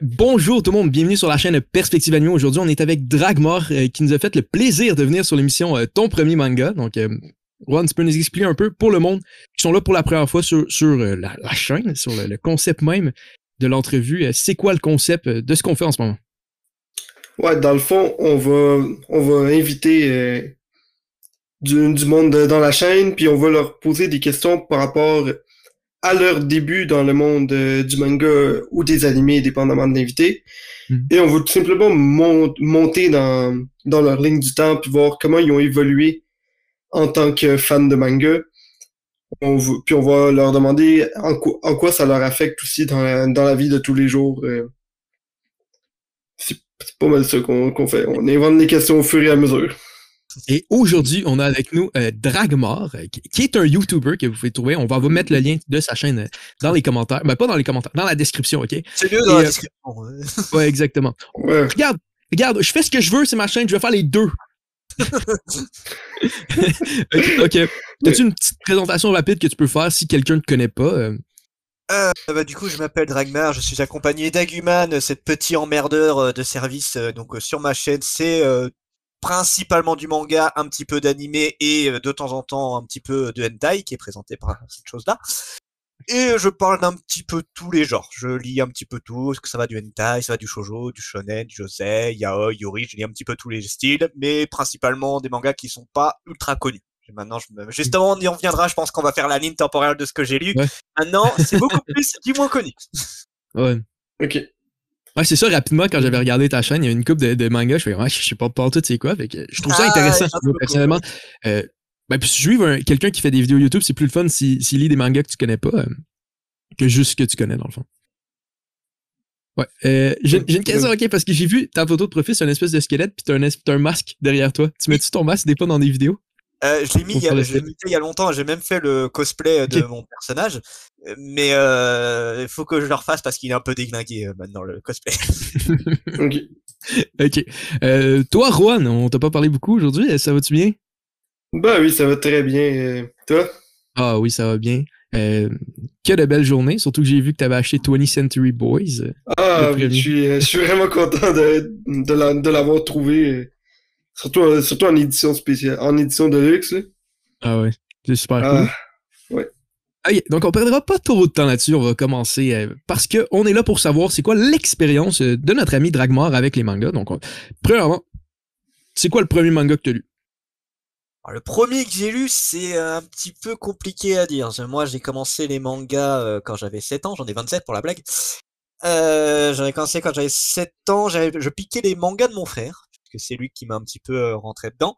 Bonjour tout le monde, bienvenue sur la chaîne Perspective Anime. Aujourd'hui, on est avec Dragmore euh, qui nous a fait le plaisir de venir sur l'émission euh, Ton premier manga. Donc, euh, Juan, tu peux nous expliquer un peu pour le monde qui sont là pour la première fois sur, euh, la, chaîne, sur le, concept même de l'entrevue. C'est quoi le concept de ce qu'on fait en ce moment? Ouais, dans le fond, on va, on va inviter du, monde de- dans la chaîne, puis on va leur poser des questions par rapport à leur début dans le monde euh, du manga ou des animés, dépendamment de l'invité. Mhm. Et on va tout simplement mon- monter dans, dans leur ligne du temps, puis voir comment ils ont évolué en tant que fans de manga. On puis on va leur demander en, quoi- en quoi ça leur affecte aussi dans la, dans la vie de tous les jours. euh. C'est pas mal ça qu'on qu'on fait. On invente les questions au fur et à mesure. Et aujourd'hui, on a avec nous euh, Dragmore, euh, qui, est un YouTuber que vous pouvez trouver. On va vous mettre le lien de sa chaîne euh, dans les commentaires. Ben, pas dans les commentaires, dans la description, OK? C'est mieux dans la description. ouais. Ouais, exactement. Ouais. Regarde, regarde, je fais ce que je veux, c'est ma chaîne, je vais faire les deux. ok. T'as-tu une petite présentation rapide que tu peux faire si quelqu'un ne te connaît pas? euh? Euh, bah, du coup, je m'appelle Dragmar, je suis accompagné d'Aguman, cette petit emmerdeur euh, de service. euh, donc euh, sur ma chaîne, c'est euh, principalement du manga, un petit peu d'animé et euh, de temps en temps un petit peu de hentai qui est présenté par cette chose-là. Et je parle d'un petit peu tous les genres. Je lis un petit peu tout, que ça va du hentai, ça va du shoujo, du shonen, du josei, yaoi, yuri, je lis un petit peu tous les styles, mais principalement des mangas qui sont pas ultra connus. Et Maintenant, je me... justement, on y reviendra. Je pense qu'on va faire la ligne temporelle de ce que j'ai lu. Ouais. Maintenant, c'est beaucoup plus du moins connu. Ouais. Ok. Ouais, c'est ça, rapidement, quand j'avais regardé ta chaîne, il y a une coupe de, de mangas, je fais, ouais, je sais pas pas tout c'est quoi. Fait que je trouve ça Ah, intéressant, moi, personnellement. Euh, ben, puis suivre un- quelqu'un qui fait des vidéos YouTube, c'est plus le fun s'il s'il lit des mangas que tu connais pas, euh, que juste ce que tu connais, dans le fond. Ouais. Euh, j'ai une question, ok, parce que j'ai vu ta photo de profil, c'est une espèce de squelette, puis t'as un, un masque derrière toi. Tu mets-tu ton masque des fois dans des vidéos? Euh, je l'ai mis, il y a- mis il y longtemps. J'ai même fait le cosplay de Ok. mon personnage, Euh, mais euh, il faut que je le refasse parce qu'il est un peu déglingué euh, maintenant le cosplay. Ok. Euh, toi, Juan, on t'a pas parlé beaucoup aujourd'hui, euh, ça va-tu bien? Bah oui, ça va très bien. euh, toi? Ah oui, ça va bien. Euh, que de belles journées, surtout que j'ai vu que tu avais acheté 20th Century Boys. euh. Ah, je suis, euh, je suis vraiment content de, de la- de l'avoir trouvé. Euh, Surtout, surtout en édition spéciale, en édition de luxe. Là. Ah ouais, c'est super Ah, cool. Ok, donc on perdra pas trop de temps là-dessus, on va commencer euh, parce que on est là pour savoir c'est quoi l'expérience euh, de notre ami Dragmar avec les mangas. Donc, on- premièrement, c'est quoi le premier manga que tu as lu? Alors, le premier que j'ai lu, c'est un petit peu compliqué à dire. Moi, j'ai commencé les mangas euh, quand j'avais 7 ans, j'en ai 27 pour la blague. Euh, j'en ai commencé quand j'avais 7 ans, j'avais- je piquais les mangas de mon frère, puisque c'est lui qui m'a un petit peu euh, rentré dedans.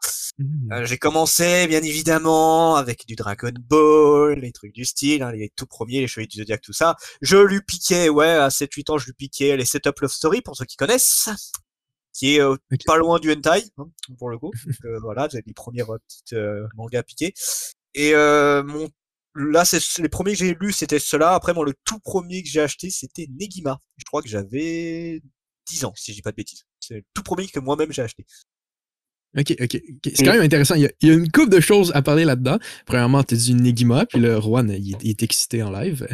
Euh, j'ai commencé, bien évidemment, avec du Dragon Ball, les trucs du style, hein, les tout premiers, les Chevaliers du Zodiac, tout ça. Je lui piquais, ouais, à 7-8 ans, je lui piquais les Setup Love Story, pour ceux qui connaissent, qui est euh, pas loin du hentai, hein, pour le coup. Donc, euh, voilà, j'ai les premiers euh, petites mangas piqués. Et euh, mon là, c'est les premiers que j'ai lus, c'était ceux-là. Après, moi, le tout premier que j'ai acheté, c'était Negima. Je crois que j'avais 10 ans, si je dis pas de bêtises. C'est le tout premier que moi-même j'ai acheté. Ok, ok. C'est quand même intéressant. Il y, a, il y a une couple de choses à parler là-dedans. Premièrement, tu dit Negima, puis le Juan, il, est- il est excité en live.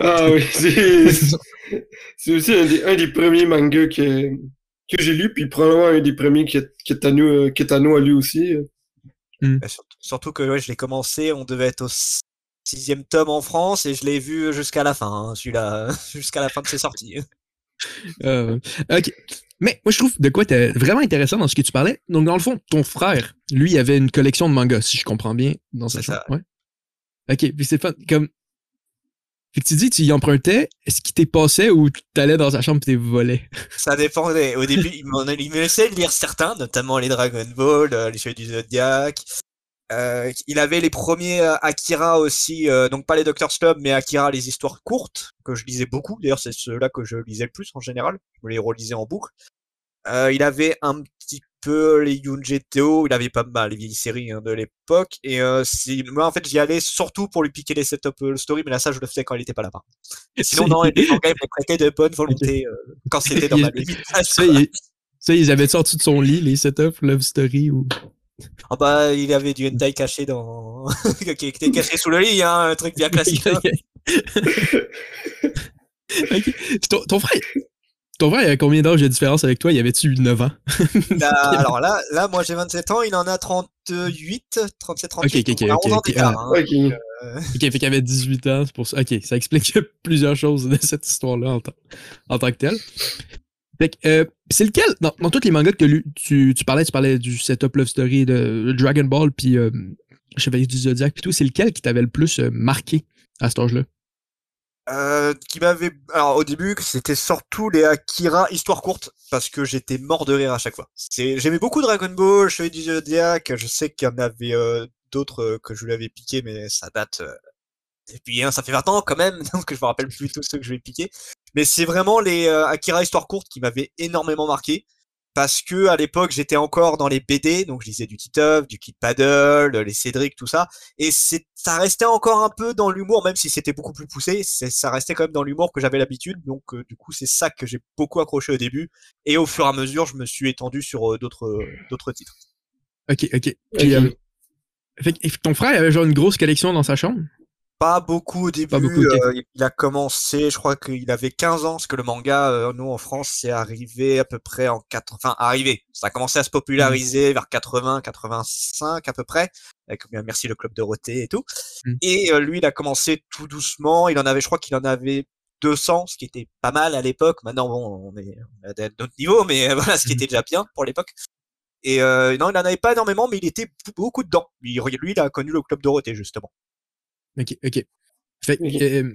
ah oui, c'est c'est aussi un des, un des premiers mangas que, que j'ai lu, puis probablement un des premiers que, que Tano, euh, que Tano a lu aussi. euh. Bah, surtout, que ouais, je l'ai commencé, on devait être au sixième tome en France et je l'ai vu jusqu'à la fin, hein, celui-là, jusqu'à la fin de ses sorties. Euh, ok. Mais moi, je trouve de quoi t'es vraiment intéressant dans ce que tu parlais. Donc, dans le fond, ton frère, lui, il avait une collection de mangas, si je comprends bien, dans sa chambre. Ouais. Ok, puis c'est fun. Comme. Fait que tu dis, tu y empruntais, est-ce qu'il t'est passé ou t'allais dans sa chambre et t'es volé? Ça dépendait. Au début, il, me laissait lire certains, notamment les Dragon Ball, euh, les Chevaliers du Zodiac. Euh, il avait les premiers euh, Akira aussi, euh, donc pas les Doctor Slum, mais Akira les histoires courtes que je lisais beaucoup. D'ailleurs, c'est ceux-là que je lisais le plus en général. Je me les relisais en boucle. Euh, il avait un petit peu les Yunjeteo, il avait pas mal les vieilles séries hein, de l'époque. Et euh, c'est- moi, en fait, j'y allais surtout pour lui piquer les setup euh, story, mais là, ça, je le faisais quand il était pas là. par contre. Sinon, non, les mangas, il me prêtait de bonne volonté euh, quand c'était dans ma limite. Ça, il, ça, ils avaient sorti de son lit, les setups Love Story ou. Ah bah, il avait du hentai caché dans... qui était caché sous le lit, hein, un truc bien classique. hein. Ok. Ton, ton frère, ton frère, il avait combien d'âge de différence avec toi? Il avait-tu 9 ans? Là, alors là, là, moi j'ai 27 ans, il en a 38, 37, 38. Ok, ok, donc on a ok, 11 ans ok, d'écart, ah, hein. Ok. Euh, Ok, fait qu'il avait 18 ans, c'est pour ça. Ok, ça explique plusieurs choses de cette histoire-là en, tant- en tant que telle. Euh, c'est lequel, dans, dans tous les mangas que t'as lus, tu, tu parlais, tu parlais du setup Love Story de Dragon Ball, puis euh, Chevalier du Zodiac, puis tout, c'est lequel qui t'avait le plus euh, marqué à cet âge-là? Euh, qui m'avait. Alors au début, c'était surtout les Akira histoire courte parce que j'étais mort de rire à chaque fois. C'est, j'aimais beaucoup Dragon Ball, Chevalier du Zodiac. Je sais qu'il y en avait euh, d'autres euh, que je lui avais piqué, mais ça date. Euh, Et puis hein, ça fait 20 ans quand même, donc je me rappelle plus tous ceux que je ai piqué. Mais c'est vraiment les euh, Akira histoire courte qui m'avaient énormément marqué. Parce que à l'époque j'étais encore dans les BD, donc je lisais du Titeuf, du Kid Paddle, les Cédric, tout ça et c'est ça restait encore un peu dans l'humour même si c'était beaucoup plus poussé c'est ça restait quand même dans l'humour que j'avais l'habitude donc euh, du coup c'est ça que j'ai beaucoup accroché au début et au fur et à mesure je me suis étendu sur euh, d'autres euh, d'autres titres Ok, ok. Puis, Ok. euh, fait ton frère il avait genre une grosse collection dans sa chambre? Pas beaucoup au début beaucoup, euh, il a commencé je crois qu'il avait 15 ans parce que le manga euh, nous en France c'est arrivé à peu près en 4 enfin arrivé. Ça a commencé à se populariser vers 80 85 à peu près avec bien merci le club Dorothée et tout. Mm. et euh, lui il a commencé tout doucement. Il en avait je crois qu'il en avait 200 ce qui était pas mal à l'époque. Maintenant bon on est on est à d'autres niveaux mais euh, voilà ce qui Mm. était déjà bien pour l'époque. Et euh, non il en avait pas énormément mais il était beaucoup dedans. Lui, lui il a connu le club Dorothée justement Ok, ok. Fait, que, euh,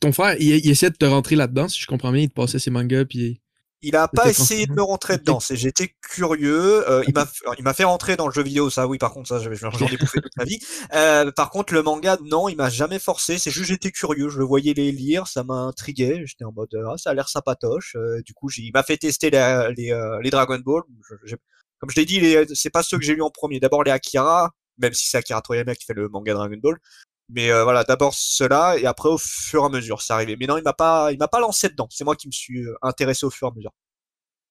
ton frère, il, il essayait de te rentrer là-dedans, si je comprends bien, il te passait ses mangas, puis... Il a pas essayé de me rentrer dedans. J'étais curieux. euh, il m'a f- il m'a fait rentrer dans le jeu vidéo. Ça oui par contre ça j'en ai bouffé toute ma vie. Euh, par contre le manga non il m'a jamais forcé. C'est juste j'étais curieux. Je le voyais les lire ça m'a intrigué. J'étais en mode ah, ça a l'air sympatoche. Euh, du coup il m'a fait tester la- les euh, les Dragon Ball. Je- comme je l'ai dit les- c'est pas ceux que j'ai lu en premier. D'abord les Akira même si c'est Akira Toriyama qui fait le manga Dragon Ball. Mais euh, voilà, d'abord cela et après au fur et à mesure, c'est arrivé. Mais non, il m'a pas, il m'a pas lancé dedans. C'est moi qui me suis euh, intéressé au fur et à mesure.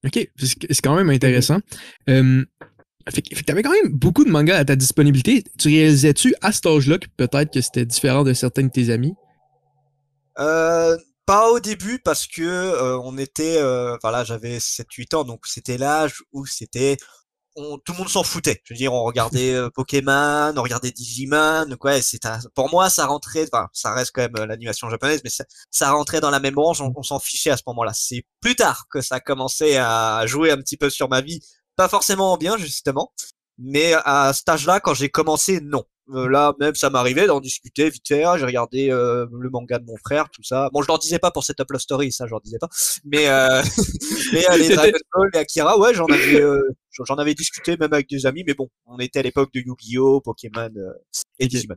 Ok, c'est quand même intéressant. Euh, fait, que- t'avais quand même beaucoup de mangas à ta disponibilité. Tu réalisais-tu à cet âge-là que peut-être que c'était différent de certains de tes amis? Euh, pas au début parce que euh, on était, voilà, j'avais 7-8 ans, donc c'était l'âge où c'était, on, tout le monde s'en foutait. Je veux dire, on regardait euh, Pokémon, on regardait Digimon, ouais, c'est un- pour moi ça rentrait, enfin, ça reste quand même euh, l'animation japonaise, mais ça, ça rentrait dans la même branche, on, on s'en fichait à ce moment-là. C'est plus tard que ça a commencé à jouer un petit peu sur ma vie, pas forcément en bien justement, mais à cet âge-là, quand j'ai commencé, non. Euh, là, même, ça m'arrivait d'en discuter vite fait. Ah, J'ai regardé euh, le manga de mon frère, tout ça. Bon, je leur disais pas pour cette Up Love Story, ça, je leur disais pas. Mais, euh, mais euh, les Dragon Ball, les Akira, ouais, j'en avais, euh, j'en avais discuté même avec des amis. Mais bon, on était à l'époque de Yu-Gi-Oh, Pokémon euh, et. Digimon.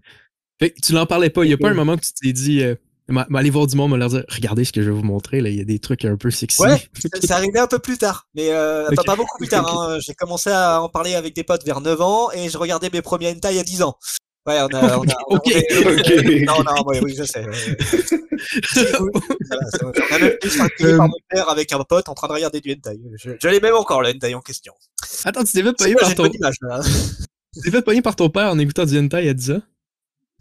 Fait que tu n'en parlais pas. Il y a pas un moment que tu t'es dit, euh, aller voir du monde, me leur dire, regardez ce que je vais vous montrer, là, il y a des trucs un peu sexy. Ouais, c'est c'est arrivé un peu plus tard, mais euh, pas beaucoup plus tard. Hein. J'ai commencé à en parler avec des potes vers 9 ans et je regardais mes premiers hentai à 10 ans. Ouais, on a, on a, Ok. on. Non, non, ouais, oui, je sais. Voilà, ça- on a même pu se faire griller Euh, par mon père avec un pote en train de regarder du hentai. Je, je l'ai même encore, le hentai en question. Attends, tu t'es pogner quoi, par ton, tu t'es fait pogner par ton père en écoutant du hentai à 10 ans?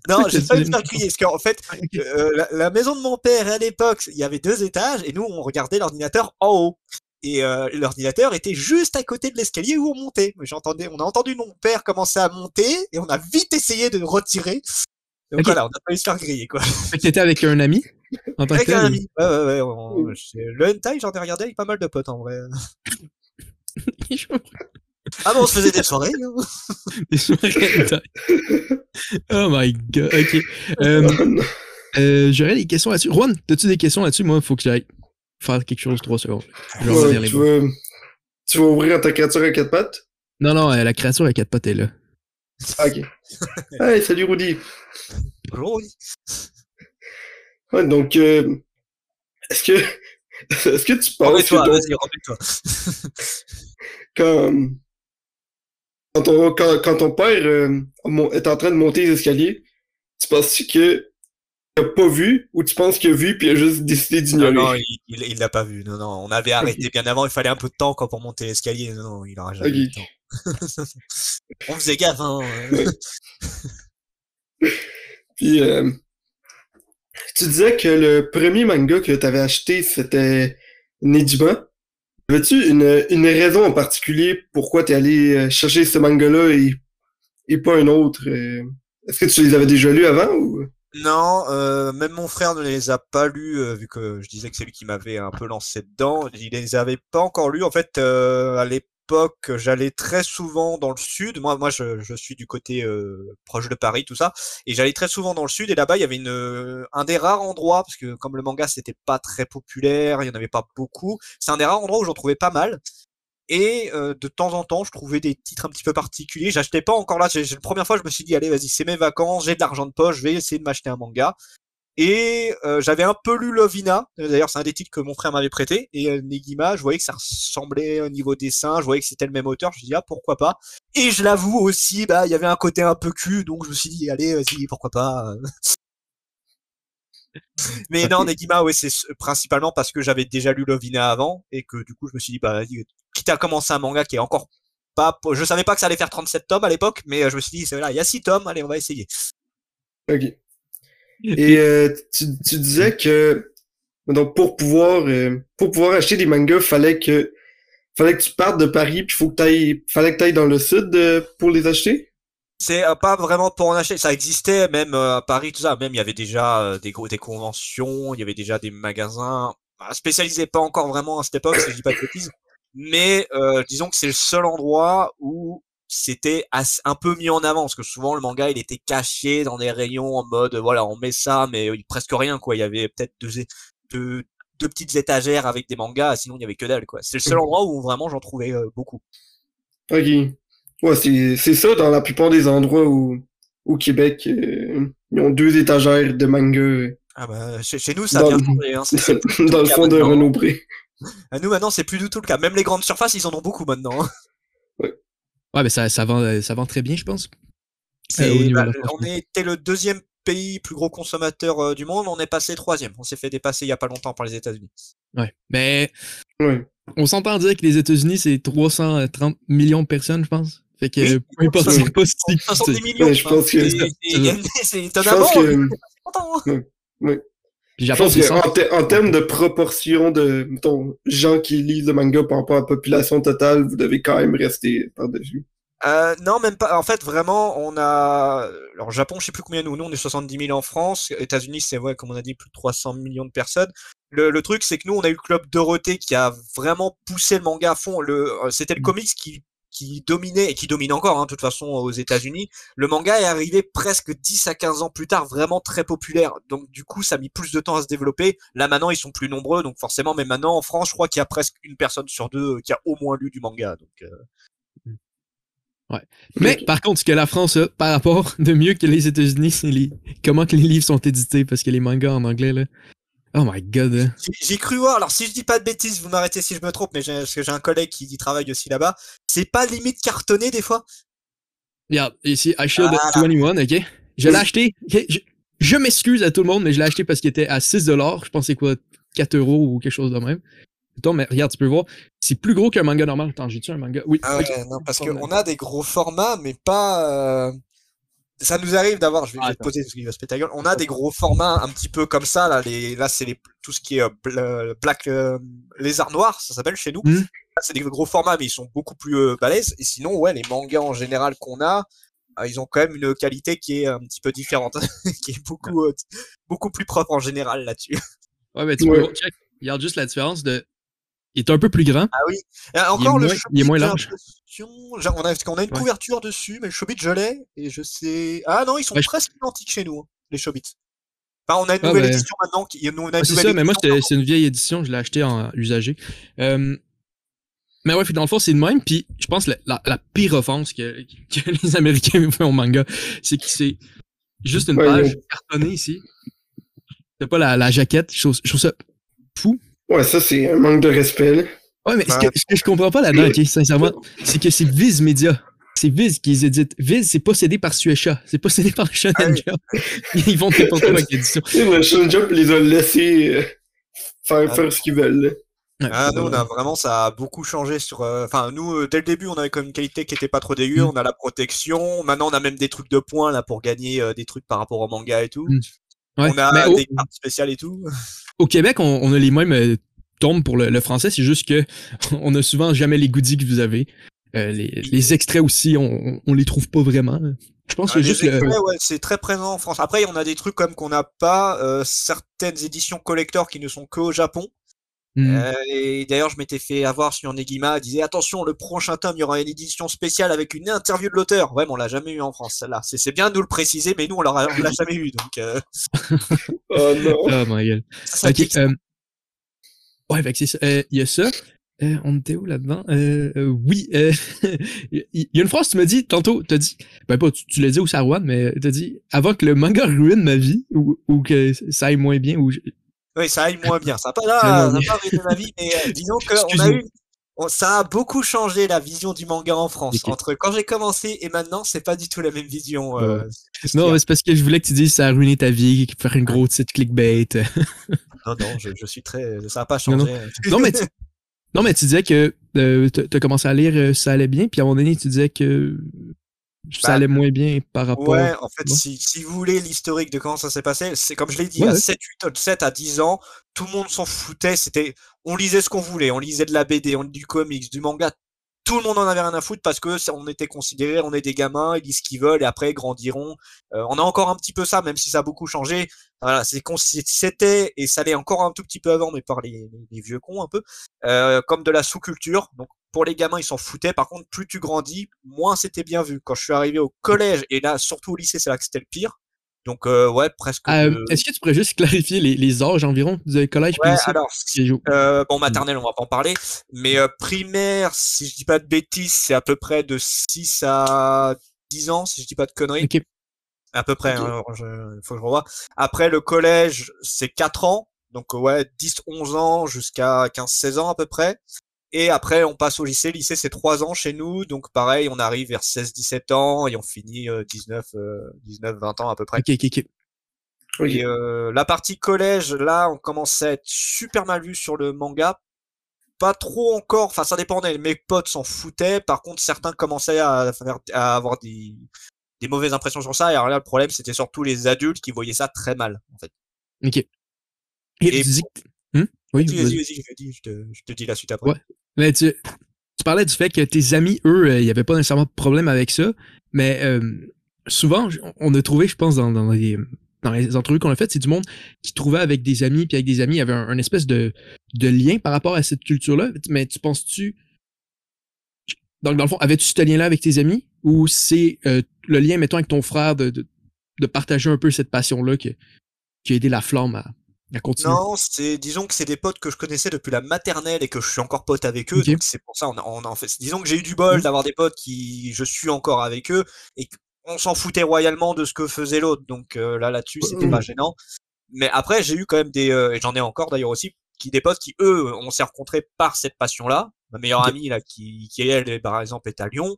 Non, j'ai pas eu de faire griller, parce qu'en fait, Ok. euh, la, la maison de mon père, à l'époque, il y avait deux étages, et nous, on regardait l'ordinateur en haut. Et euh, l'ordinateur était juste à côté de l'escalier où on montait. J'entendais, on a entendu mon père commencer à monter, et on a vite essayé de retirer. Donc voilà, on a pas eu se faire griller, quoi. Que t'étais avec un ami en tant Avec un ami. Ouais, ouais, ouais. on- Le hentai, j'en ai regardé avec pas mal de potes, en vrai. Ah bon, on se faisait des soirées. Des soirées. Oh my god, ok. Euh, euh, J'aurais des questions là-dessus. Juan, as-tu des questions là-dessus? Moi, il faut que j'aille faire quelque chose 3 secondes. Ouais, tu, veux, tu veux ouvrir ta créature à quatre pattes? Non, non, euh, la créature à quatre pattes est là. Ah, ok. hey, salut Rudy. Bonjour, oui. Ouais, donc, euh, est-ce que, est-ce que tu penses que vas-y, quand, quand, ton, quand, quand ton père euh, est en train de monter les escaliers, tu penses que a pas vu ou tu penses qu'il a vu puis il a juste décidé Non, d'ignorer? non, il, il, il l'a pas vu. Non, non, on avait arrêté bien avant. Il fallait un peu de temps quand pour monter l'escalier. Non, non, il aura jamais Ok. eu le temps. on faisait gaffe, hein. Puis, euh, tu disais que le premier manga que tu avais acheté, c'était Nejima. Avais-tu une, une raison en particulier pourquoi t'es allé euh, chercher ce manga-là et, et pas un autre? euh? Est-ce que tu les avais déjà lus avant ou? Non, euh, même mon frère ne les a pas lus, euh, vu que je disais que c'est lui qui m'avait un peu lancé dedans. Il les avait pas encore lus. En fait, euh, à l'époque, j'allais très souvent dans le sud. Moi, moi, je, je suis du côté euh, proche de Paris, tout ça, et j'allais très souvent dans le sud. Et là-bas, il y avait une, un des rares endroits, parce que comme le manga c'était pas très populaire, il y en avait pas beaucoup. C'est un des rares endroits où j'en trouvais pas mal. Et euh, de temps en temps, je trouvais des titres un petit peu particuliers. J'achetais pas encore là. j'ai- La première fois, je me suis dit, allez, vas-y, c'est mes vacances, j'ai de l'argent de poche, je vais essayer de m'acheter un manga. Et euh, j'avais un peu lu Lovina. D'ailleurs, c'est un des titres que mon frère m'avait prêté. Et euh, Negima, je voyais que ça ressemblait au niveau dessin. Je voyais que c'était le même auteur. Je me dit, ah, pourquoi pas? Et je l'avoue aussi, bah, il y avait un côté un peu cul. Donc, je me suis dit, allez, vas-y, pourquoi pas? Mais non, Negima, ouais, c'est principalement parce que j'avais déjà lu Lovina avant. Et que du coup, je me suis dit, bah, vas-y, quitte à commencer un manga qui est encore pas. Je savais pas que ça allait faire 37 tomes à l'époque. Mais euh, je me suis dit, c'est là, il y a 6 tomes. Allez, on va essayer. Ok. Et euh, tu, tu disais que donc pour pouvoir euh, pour pouvoir acheter des mangas, fallait que fallait que tu partes de Paris, puis faut que t'ailles fallait que t'ailles dans le sud euh, pour les acheter? C'est euh, pas vraiment pour en acheter, ça existait même euh, à Paris, tout ça. Même il y avait déjà euh, des gros des conventions, il y avait déjà des magasins bah, spécialisés pas encore vraiment à cette époque, si je dis pas de bêtises. Mais euh, disons que c'est le seul endroit où c'était un peu mis en avant, parce que souvent le manga il était caché dans des rayons en mode voilà on met ça, mais euh, presque rien quoi. Il y avait peut-être deux, deux deux petites étagères avec des mangas, sinon il y avait que dalle quoi. C'est le seul endroit où vraiment j'en trouvais euh, beaucoup. Ok. Ouais, c'est ça dans la plupart des endroits où au Québec euh, ils ont deux étagères de mangas Ah bah chez, chez nous ça a Dans- bien changé, hein. dans le fond de. Renaud Bré. À nous maintenant, c'est plus du tout le cas. Même les grandes surfaces, ils en ont beaucoup maintenant. hein. Ouais, mais ça, ça, vend, euh, ça vend très bien, je pense. Niveau bah, on était le deuxième pays plus gros consommateur euh, du monde. On est passé troisième. On s'est fait dépasser il y a pas longtemps par les États-Unis. Ouais. Mais Ouais. on s'entend dire que les États-Unis, c'est 330 millions de personnes, je pense. Fait que Oui, peu importe, oui. c'est pas si. 70 millions. Ouais, je pense que- c'est- étonnamment. content, hein. Puis je pense que en, te- en termes de proportion de mettons, gens qui lisent le manga par rapport à la population totale, vous devez quand même rester par-dessus. Euh, non, même pas. En fait, vraiment, on a. Alors, Japon, je sais plus combien nous. Nous, on est 70 000 en France. États-Unis, c'est, ouais, comme on a dit, plus de 300 millions de personnes. Le, le truc, c'est que nous, on a eu le club Dorothée qui a vraiment poussé le manga à fond. Le, euh, c'était le Mm. comics qui, qui dominait et qui domine encore, hein, de toute façon, aux États-Unis. Le manga est arrivé presque 10 à 15 ans plus tard, vraiment très populaire. Donc, du coup, ça a mis plus de temps à se développer. Là, maintenant, ils sont plus nombreux. Donc, forcément, mais maintenant, en France, je crois qu'il y a presque une personne sur deux euh, qui a au moins lu du manga. Donc, euh, Mais par contre, ce que la France a par rapport de mieux que les États-Unis, c'est les... comment que les livres sont édités, parce que les mangas en anglais, là. Oh my god. J'ai- cru voir, alors si je dis pas de bêtises, vous m'arrêtez si je me trompe, mais j'ai- parce que j'ai un collègue qui, qui travaille aussi là-bas, c'est pas limite cartonné des fois? Regarde, ici, I Shield Voilà. 21, ok? Je l'ai acheté. Je, je m'excuse à tout le monde, mais je l'ai acheté parce qu'il était à 6 Je pensais quoi, 4 euros ou quelque chose de même. Attends, mais regarde, tu peux voir. C'est plus gros qu'un manga normal. Attends, j'ai-tu un manga? Oui. Ah ouais, non, parce qu'on a des gros formats, mais pas... euh, Ça nous arrive d'avoir, je vais, je vais te poser parce qu'il va se péter la gueule, on a des gros formats un petit peu comme ça, là, les... là c'est les... tout ce qui est euh, bl- Black euh, Lézard Noir, ça s'appelle chez nous. Là, c'est des gros formats, mais ils sont beaucoup plus euh, balèzes, et sinon, ouais, les mangas en général qu'on a, euh, ils ont quand même une qualité qui est un petit peu différente, qui est beaucoup, euh, beaucoup plus propre en général là-dessus. Ouais, mais tu Ouais. peux voir, check. Regarde juste la différence de. Il est un peu plus grand. Ah oui. Et encore le moins- il est moins large. genre, on a, qu'on a une Ouais. couverture dessus, mais le Chobit je l'ai et je sais. Ah non, ils sont Ouais, je- presque identiques chez nous, hein, les Chobits. Enfin, on a une Ah, nouvelle ben- édition maintenant. Qui, on a une Ah, c'est ça, mais moi, c'est une vieille édition. Je l'ai acheté en usagé. Euh, mais ouais, puis dans le fond, c'est de même. Puis je pense que la, la, la pire offense que, que les Américains font au manga, c'est que c'est juste une Ouais, page cartonnée ici. C'est pas la, la jaquette. Je trouve, je trouve ça fou. Ouais, ça c'est un manque de respect. là. Ouais, mais ce que, ce que je comprends pas là-dedans, sincèrement, c'est que c'est Viz Media. C'est Viz qui les édite. Viz, c'est possédé par Suecha. C'est possédé par Shonen. Jump. Ils vont n'importe quoi avec l'édition. Shonen Jump les a laissés euh, faire, Ah. faire ce qu'ils veulent. là. Ah, nous, on a vraiment, ça a beaucoup changé sur. euh, Enfin, nous, euh, dès le début, on avait comme une qualité qui était pas trop dégueu. Mm. On a la protection. Maintenant, on a même des trucs de points là pour gagner euh, des trucs par rapport au manga et tout. Mm. Ouais, On a au, des cartes spéciales et tout. au Québec, on, on a les mêmes euh, tombe pour le, le français, c'est juste que on a souvent jamais les goodies que vous avez. Euh, les, les extraits aussi, on, on les trouve pas vraiment. Je pense Ah, que juste le. ouais, c'est très présent en France. Après, on a des trucs comme qu'on n'a pas euh, certaines éditions collector qui ne sont que au Japon. Hmm. Euh, et d'ailleurs, je m'étais fait avoir sur Negima, disait attention, le prochain tome, il y aura une édition spéciale avec une interview de l'auteur. Ouais, mais on l'a jamais eu en France, celle-là. C'est c'est bien de nous le préciser, mais nous, on on l'a jamais eu. Donc, euh, Oh non. Oh my god. ça, ça Ok. kick. euh, Ouais, fait que c'est ça. Euh, Il y a ça. Euh, on était où là-dedans? Oui. Il y a une phrase que tu m'as dit tantôt. T'as dit. Ben pas, tu, tu l'as dit au Sarwan, mais t'as dit avant que le manga ruine ma vie ou, ou que ça aille moins bien ou je- Oui, ça aille moins bien. Ça n'a pas, là, ça pas ma vie, mais euh, disons qu'on a eu. on- ça a beaucoup changé la vision du manga en France. Entre quand j'ai commencé et maintenant, c'est pas du tout la même vision. euh, Ouais. Non, c'est parce que je voulais que tu dises ça a ruiné ta vie, faire une grosse site clickbait. non, non, je, je suis très. Ça n'a pas Non, non. changé. non, mais tu, non, mais tu disais que euh, t'as t'as commencé à lire, euh, ça allait bien, puis à un moment donné, tu disais que ça Bah, allait moins bien par rapport. Ouais, en fait, Ouais. si, si vous voulez l'historique de comment ça s'est passé, c'est comme je l'ai dit, Ouais, à ouais. 7, 8, 7 à 10 ans, tout le monde s'en foutait. C'était, on lisait ce qu'on voulait, on lisait de la BD, on, du comics, du manga. Tout le monde en avait rien à foutre parce que on était considérés, on est des gamins, ils disent ce qu'ils veulent et après ils grandiront. Euh, on a encore un petit peu ça, même si ça a beaucoup changé. Voilà, c'est qu'on- c'était et ça allait encore un tout petit peu avant, mais par les, les- les vieux cons un peu, euh, comme de la sous-culture. Donc pour les gamins, ils s'en foutaient. Par contre, plus tu grandis, moins c'était bien vu. Quand je suis arrivé au collège et là, surtout au lycée, c'est là que c'était le pire. Donc euh, ouais, presque. Euh, de- Est-ce que tu pourrais juste clarifier les, les âges environ du collège Ouais, lycée? alors Euh, bon, maternelle, on va pas en parler. Mais euh, primaire, si je dis pas de bêtises, c'est à peu près de 6 à 10 ans, si je dis pas de conneries. Ok. À peu près, Ok. hein, faut que je revoie. Après, le collège, c'est 4 ans. Donc, euh, ouais, 10, 11 ans jusqu'à 15, 16 ans à peu près. Et après, on passe au lycée. Lycée, c'est 3 ans chez nous. Donc, pareil, on arrive vers 16, 17 ans et on finit euh, 19, euh, 19, 20 ans à peu près. Ok, ok, ok. Ok. Et euh, la partie collège, là, on commençait à être super mal vu sur le manga. Pas trop encore, enfin ça dépendait. Mes potes s'en foutaient. Par contre, certains commençaient à, faire, à avoir des, des mauvaises impressions sur ça. Et alors là, le problème, c'était surtout les adultes qui voyaient ça très mal, en fait. Ok. Et, Et Hmm? Oui, Vas-y, vas-y. dis, je, te, je te dis la suite après. Ouais. Mais tu, tu parlais du fait que tes amis, eux, euh, il n'y avait pas nécessairement de problème avec ça, mais euh, souvent, on a trouvé, je pense, dans, dans, les, dans les entrevues qu'on a faites, c'est du monde qui trouvait avec des amis, puis avec des amis, il y avait un, un espèce de, de lien par rapport à cette culture-là. Mais tu penses-tu. Donc, dans le fond, avais-tu ce lien-là avec tes amis, ou c'est euh, le lien, mettons, avec ton frère de, de, de partager un peu cette passion-là qui, qui a aidé la flamme à? Non, c'est disons que c'est des potes que je connaissais depuis la maternelle et que je suis encore pote avec eux. Donc c'est pour ça on, a- on en fait. Disons que j'ai eu du bol d'avoir des potes qui je suis encore avec eux et on s'en foutait royalement de ce que faisait l'autre. Donc euh, là là-dessus c'était pas gênant. Mais après j'ai eu quand même des euh, et j'en ai encore d'ailleurs aussi qui des potes qui eux on s'est rencontrés par cette passion-là. Ma meilleure amie là qui qui elle par exemple est à Lyon.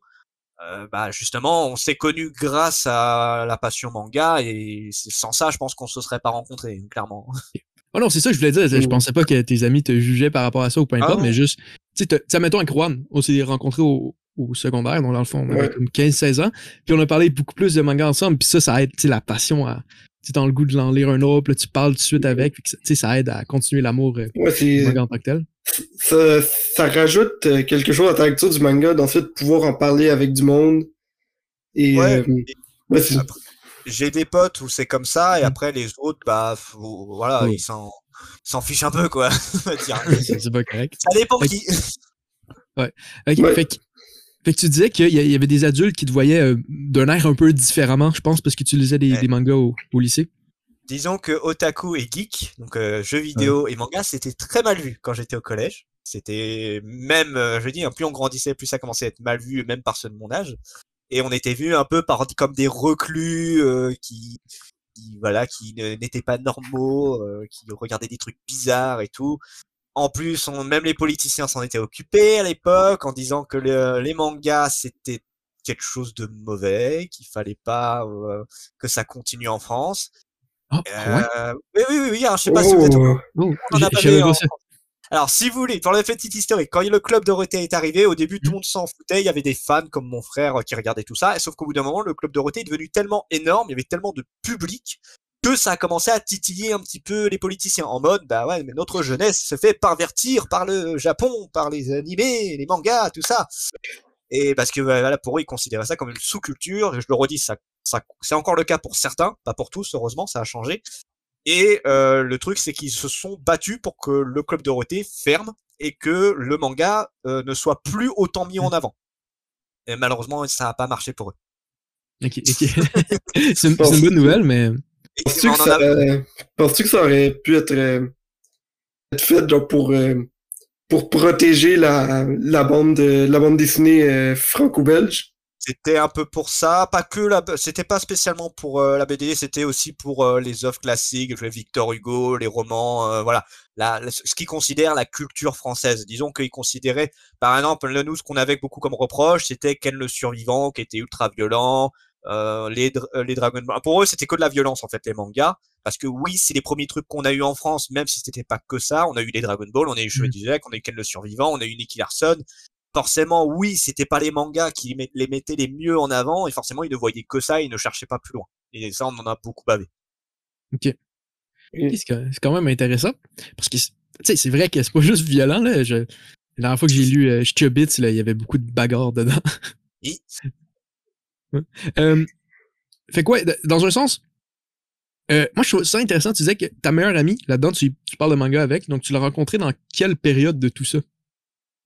Euh, bah justement, on s'est connus grâce à la passion manga et sans ça, je pense qu'on se serait pas rencontrés, clairement. Oh non, c'est ça que je voulais dire. Je Mm. pensais pas que tes amis te jugeaient par rapport à ça ou peu Ah importe, mais juste, tu sais, mettons avec Juan, on s'est rencontrés au, au secondaire, donc dans le fond, on avait Ouais. comme 15-16 ans, puis on a parlé beaucoup plus de manga ensemble, puis ça, ça aide, tu sais, la passion à, tu sais, dans le goût de l'en lire un autre, puis là, tu parles tout de suite avec, puis ça- tu sais, ça aide à continuer l'amour euh, Ouais, du c'est, manga en tant que tel. Ça, ça rajoute euh, quelque chose à ta lecture du manga, d'ensuite pouvoir en parler avec du monde. Et, Ouais, euh, ouais, j'ai des potes où c'est comme ça, et Mm. après les autres, bah faut- voilà, ils s'en fichent un peu quoi. C'est pas correct. ça dépend Fait- qui. Ok, Ouais. fait, que, fait que tu disais qu'il y, a- il y avait des adultes qui te voyaient euh, d'un air un peu différemment, je pense, parce que tu lisais des, Ouais. des mangas au, au lycée. Disons que otaku et geek, donc euh, jeux vidéo et manga, c'était très mal vu quand j'étais au collège. C'était même, euh, je dis, hein, plus on grandissait, plus ça commençait à être mal vu, même par ceux de mon âge. Et on était vus un peu par comme des reclus euh, qui, qui, voilà, qui n'étaient pas normaux, euh, qui regardaient des trucs bizarres et tout. En plus, on, même les politiciens s'en étaient occupés à l'époque en disant que le- les mangas c'était quelque chose de mauvais, qu'il fallait pas euh, que ça continue en France. Ah, ah ouais? Euh, oui, oui, oui, oui, alors, je sais pas si vous êtes au Oh, Oh, on a alors, si vous voulez, pour la petite historique, quand le club Dorothée est arrivé, au début, tout le monde s'en foutait. Il y avait des fans comme mon frère euh, qui regardaient tout ça. Et sauf qu'au bout d'un moment, le club Dorothée est devenu tellement énorme, il y avait tellement de public que ça a commencé à titiller un petit peu les politiciens en mode bah ouais mais notre jeunesse se fait pervertir par le Japon, par les animés, les mangas, tout ça. Et parce que voilà pour eux ils considéraient ça comme une sous-culture. Je le redis, ça c'est encore le cas pour certains, pas pour tous heureusement, ça a changé. Et euh, le truc c'est qu'ils se sont battus pour que le club Dorothée ferme et que le manga euh, ne soit plus autant mis en avant. Et malheureusement ça n'a pas marché pour eux. Ok, ok. c'est une, une bonne nouvelle, mais Penses-tu que, ça aurait... que ça aurait pu être, euh, être fait genre, pour, euh, pour protéger la, la, bande, la bande dessinée euh, franco-belge? C'était un peu pour ça, pas que la, c'était pas spécialement pour la BD, c'était aussi pour les œuvres classiques, Victor Hugo, les romans, voilà, la, ce qu'ils considèrent la culture française. Disons qu'ils considéraient, par exemple, nous, ce qu'on avait beaucoup comme reproche, c'était Ken le survivant, qui était ultra violent, euh, les, euh, les Dragon Ball. Pour eux, c'était que de la violence en fait les mangas, parce que oui, c'est les premiers trucs qu'on a eu en France, même si c'était pas que ça. On a eu les Dragon Ball, on a eu Cheveux du on a eu Ken le Survivant, on a eu Nicky Larson. Forcément, oui, c'était pas les mangas qui les mettaient les mieux en avant, et forcément, ils ne voyaient que ça, ils ne cherchaient pas plus loin. Et ça, on en a beaucoup bavé. Ok. C'est quand même intéressant, parce que c'est vrai que c'est pas juste violent là. Je... La dernière fois que j'ai lu euh, là, il y avait beaucoup de bagarres dedans. Oui. Euh, fait quoi, dans un sens, euh, moi je trouve ça intéressant. Tu disais que ta meilleure amie, là-dedans, tu, parles de manga avec, donc tu l'as rencontré dans quelle période de tout ça?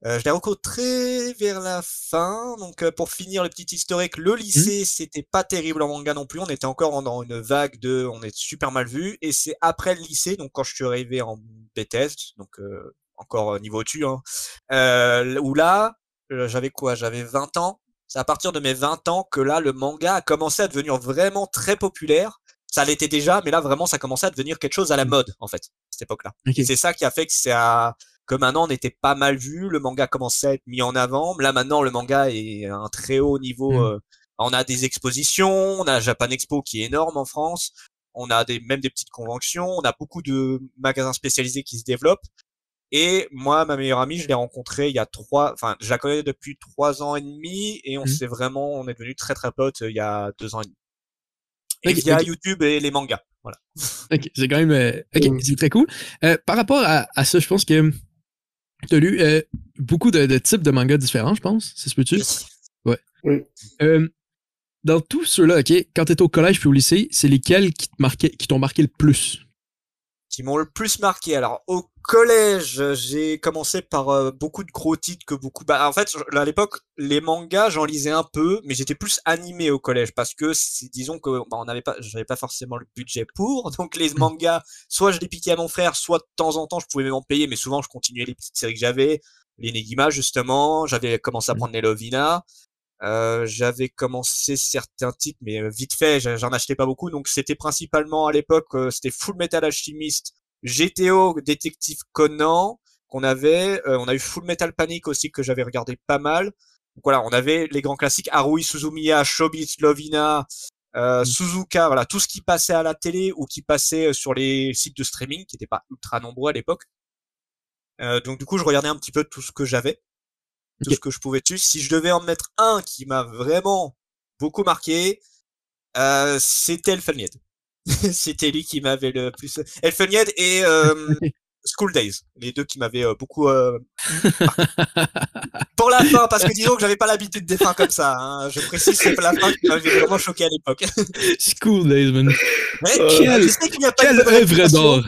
Euh, je l'ai rencontré vers la fin, donc pour finir le petit historique, le mmh. lycée c'était pas terrible en manga non plus, on était encore dans une vague de, on est super mal vu, et c'est après le lycée, donc quand je suis arrivé en BTS, donc encore niveau dessus, hein, où là j'avais quoi, j'avais 20 ans, c'est à partir de mes 20 ans que là, le manga a commencé à devenir vraiment très populaire. Ça l'était déjà, mais là, vraiment, ça commençait à devenir quelque chose à la mmh. mode, en fait, à cette époque-là. C'est ça qui a fait que c'est que maintenant, on était pas mal vu, le manga commençait à être mis en avant. Là, maintenant, le manga est à un très haut niveau. Mmh. Euh, on a des expositions, on a Japan Expo qui est énorme en France. On a des, même des petites conventions, on a beaucoup de magasins spécialisés qui se développent. Et moi, ma meilleure amie, je l'ai rencontrée il y a trois, enfin, je la connais depuis trois ans et demi, et on mmh. s'est vraiment, on est devenu très très potes euh, il y a deux ans et demi. Et okay, via YouTube et les mangas, voilà. Ok, c'est quand même, euh, ok, c'est très cool. Euh, par rapport à, à, ça, je pense que tu as lu euh, beaucoup de, de, types de mangas différents, je pense. C'est ce que tu Ouais. Oui. Euh, dans tous ceux-là, ok, quand tu étais au collège puis au lycée, c'est lesquels qui t'ont marqué le plus? Qui m'ont le plus marqué. Alors au collège, j'ai commencé par euh, beaucoup de gros titres que beaucoup. Bah en fait, à l'époque, les mangas, j'en lisais un peu, mais j'étais plus animé au collège parce que disons que bah, on n'avait pas, j'avais pas forcément le budget pour. Donc les mmh. mangas, soit je les piquais à mon frère, soit de temps en temps je pouvais même en payer, mais souvent je continuais les petites séries que j'avais. Les Negima justement, j'avais commencé à mmh. prendre les Lovina. Euh, j'avais commencé certains titres, mais euh, vite fait, j'en achetais pas beaucoup. Donc c'était principalement à l'époque, euh, c'était Full Metal Alchemist, GTO, Détective Conan qu'on avait. on a eu Full Metal Panic aussi que j'avais regardé pas mal. Donc voilà, on avait les grands classiques Harui Suzumiya, Shobits, Lovina, euh, mm. Suzuka, voilà, tout ce qui passait à la télé ou qui passait sur les sites de streaming, qui n'étaient pas ultra nombreux à l'époque. Euh, donc du coup, je regardais un petit peu tout ce que j'avais tout ce que je pouvais dessus. Si je devais en mettre un qui m'a vraiment beaucoup marqué, euh, c'était Elfenied. c'était lui qui m'avait le plus. Elfenied et euh, School Days, les deux qui m'avaient euh, beaucoup. Euh... Pour la fin, parce que disons que j'avais pas l'habitude des fins comme ça. Hein. Je précise, c'est la fin qui m'avait vraiment choqué à l'époque. School Days, man. Ouais, quelle, je sais qu'il n'y a pas quelle œuvre d'or.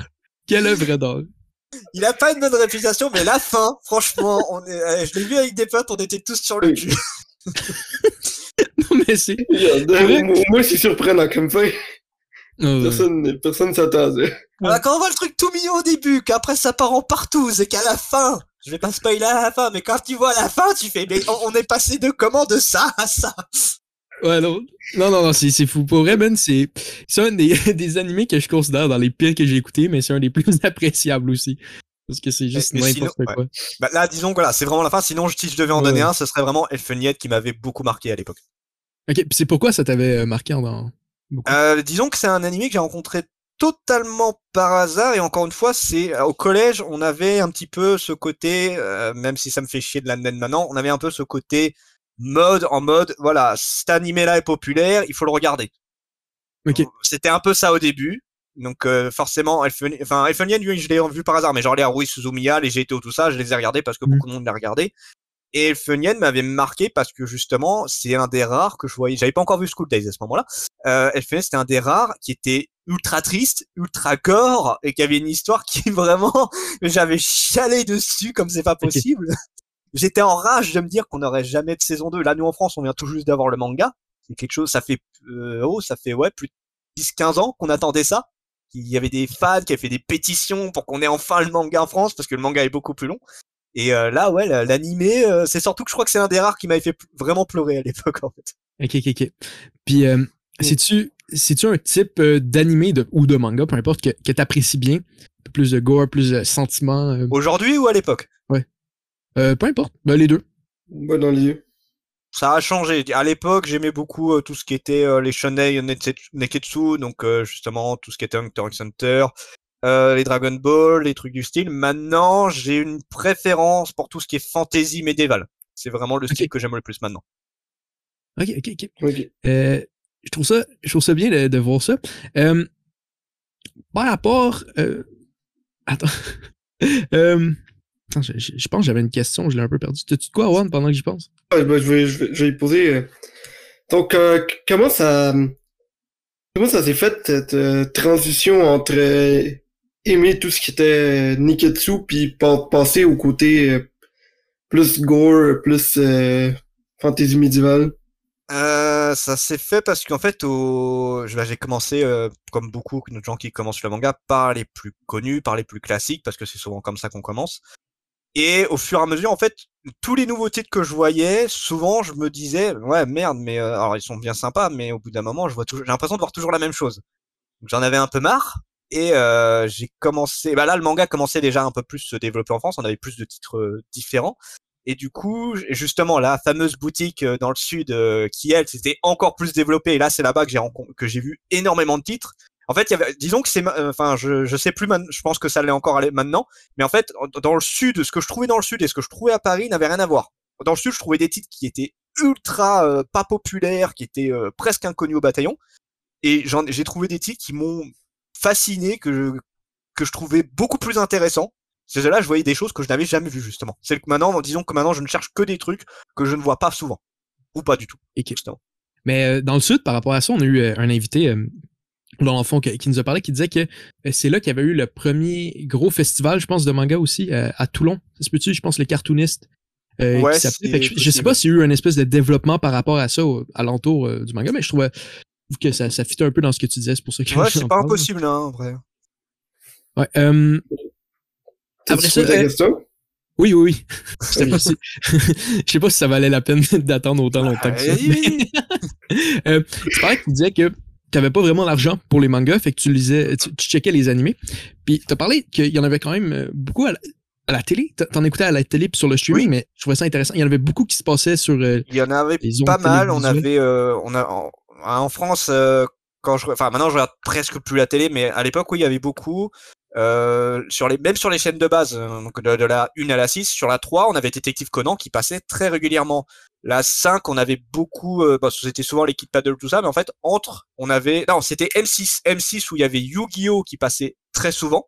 Quelle œuvre d'or. Il a pas une bonne réputation, mais la fin, franchement, on est, euh, je l'ai vu avec des potes, on était tous sur le cul. non, mais c'est. Moi, c'est surprenant comme fin. Oh, personne, personne s'attendait. quand on voit le truc tout mignon au début, qu'après ça part en partout, c'est qu'à la fin, je vais pas spoiler à la fin, mais quand tu vois la fin, tu fais, mais on, est passé de comment de ça à ça? Ouais, non. Non, non, non, c'est fou. Pour vrai, Ben, c'est un des, des animés que je considère dans les pires que j'ai écoutés, mais c'est un des plus appréciables aussi. Parce que c'est juste n'importe quoi. Bah, là, disons que voilà, c'est vraiment la fin. Sinon, si je devais en donner un, ce serait vraiment Elfeniette qui m'avait beaucoup marqué à l'époque. Ok, c'est pourquoi ça t'avait euh, marqué dans euh, Disons que c'est un animé que j'ai rencontré totalement par hasard et encore une fois c'est au collège on avait un petit peu ce côté euh, même si ça me fait chier de l'amener maintenant on avait un peu ce côté mode en mode voilà cet animé là est populaire il faut le regarder okay. c'était un peu ça au début Donc euh, forcément, Elfen... enfin Elfenlied, lui, je l'ai vu par hasard, mais genre les Harui Suzumiya, les GTO, tout ça, je les ai regardés parce que Mm. beaucoup de monde les regardé. Et Elfenlied m'avait marqué parce que justement, c'est un des rares que je voyais. J'avais pas encore vu School Days à ce moment-là. Euh, Elfenlied, c'était un des rares qui était ultra triste, ultra gore et qui avait une histoire qui vraiment, j'avais chialé dessus comme c'est pas possible. J'étais en rage de me dire qu'on n'aurait jamais de saison 2. Là, nous en France, on vient tout juste d'avoir le manga. C'est quelque chose, ça fait, euh, oh, ça fait, ouais, plus de 10-15 ans qu'on attendait ça. Il y avait des fans qui avaient fait des pétitions pour qu'on ait enfin le manga en France parce que le manga est beaucoup plus long. Et euh, là, ouais, la- l'animé, euh, c'est surtout que je crois que c'est un des rares qui m'avait fait vraiment pleurer à l'époque, en fait. Ok, ok, ok. Puis, euh, c'est-tu, c'est-tu un type euh, d'animé de, ou de manga, peu importe, que, que t'apprécies bien? Un peu Plus de gore, plus de sentiments. euh, Aujourd'hui ou à l'époque? Euh, peu importe. Ben, les deux. Ouais, dans les. Ça a changé. À l'époque, j'aimais beaucoup euh, tout ce qui était euh, les shonen netse- neketsu, donc euh, justement tout ce qui était Hunter x Hunter, euh, les Dragon Ball, les trucs du style. Maintenant, j'ai une préférence pour tout ce qui est fantasy médiéval. C'est vraiment le style que j'aime le plus maintenant. Ok, ok, ok. Euh, je trouve ça, je trouve ça bien de, de voir ça. Euh, par rapport, euh, attends, euh, attends, je, je- je pense que j'avais une question, je l'ai un peu perdu. T'as-tu de quoi, Juan, pendant que j'y pense? Ouais, ben, je, vais, je, vais, je vais y poser. euh. Donc, euh, comment ça, comment ça s'est fait cette euh, transition entre euh, aimer tout ce qui était euh, Niketsu puis pa- passer au côté euh, plus gore, plus euh, fantasy médiévale? Euh, ça s'est fait parce qu'en fait, au... bah, j'ai commencé, euh, comme beaucoup de gens qui commencent le manga, par les plus connus, par les plus classiques, parce que c'est souvent comme ça qu'on commence. Et au fur et à mesure, en fait, tous les nouveaux titres que je voyais, souvent, je me disais, ouais, merde, mais euh, alors ils sont bien sympas, mais au bout d'un moment, je vois toujours, j'ai l'impression de voir toujours la même chose. J'en avais un peu marre. Et euh, j'ai commencé, bah là, le manga commençait déjà un peu plus se développer en France. On avait plus de titres euh, différents. Et du coup, justement, la fameuse boutique euh, dans le sud euh, qui, elle, s'était encore plus développée. Et là, c'est là-bas que j'ai que j'ai vu énormément de titres. En fait, il y avait, disons que c'est, euh, enfin, je, je sais plus, je pense que ça l'est encore allé- maintenant. Mais en fait, dans le sud, ce que je trouvais dans le sud et ce que je trouvais à Paris n'avait rien à voir. Dans le sud, je trouvais des titres qui étaient ultra euh, pas populaires, qui étaient euh, presque inconnus au bataillon. Et j'en, j'ai trouvé des titres qui m'ont fasciné, que je, que je trouvais beaucoup plus intéressants. C'est là, je voyais des choses que je n'avais jamais vues, justement. C'est que maintenant, disons que maintenant, je ne cherche que des trucs que je ne vois pas souvent. Ou pas du tout, justement. Mais dans le sud, par rapport à ça, on a eu un invité, dans le fond, que- qui nous a parlé, qui disait que euh, c'est là qu'il y avait eu le premier gros festival, je pense, de manga aussi, euh, à Toulon. Ça se peut-tu, je pense, les cartoonistes. euh, Ouais, qui Fait que je, je sais pas s'il y a eu un espèce de développement par rapport à ça à l'entour euh, du manga, mais je trouvais que ça, ça fitait un peu dans ce que tu disais, c'est pour ça que Ouais, c'est pas parle. impossible, hein, en vrai. Ouais, euh, Après ça, posé ta question? oui, oui, oui. C'était précis. Je sais pas si ça valait la peine d'attendre autant longtemps que ça. Euh, tu parlais que tu disais que tu n'avais pas vraiment l'argent pour les mangas, fait que tu lisais, tu, tu checkais les animés. Puis tu as parlé qu'il y en avait quand même euh, beaucoup à la, à la télé. T'en- écoutais à la télé puis sur le streaming, Oui. mais je trouvais ça intéressant. Il y en avait beaucoup qui se passaient sur euh, Il y en avait pas mal. On avait, euh, on a, en, en France, euh, quand je, enfin maintenant je regarde presque plus la télé, mais à l'époque oui, il y avait beaucoup. Euh, sur les, même sur les chaînes de base, donc de, de la 1 à la 6, sur la 3, on avait Détective Conan qui passait très régulièrement. La 5, on avait beaucoup, euh, bah, c'était souvent les Paddle, tout ça, mais en fait, entre, on avait, non, c'était M6, M6 où il y avait Yu-Gi-Oh! qui passait très souvent.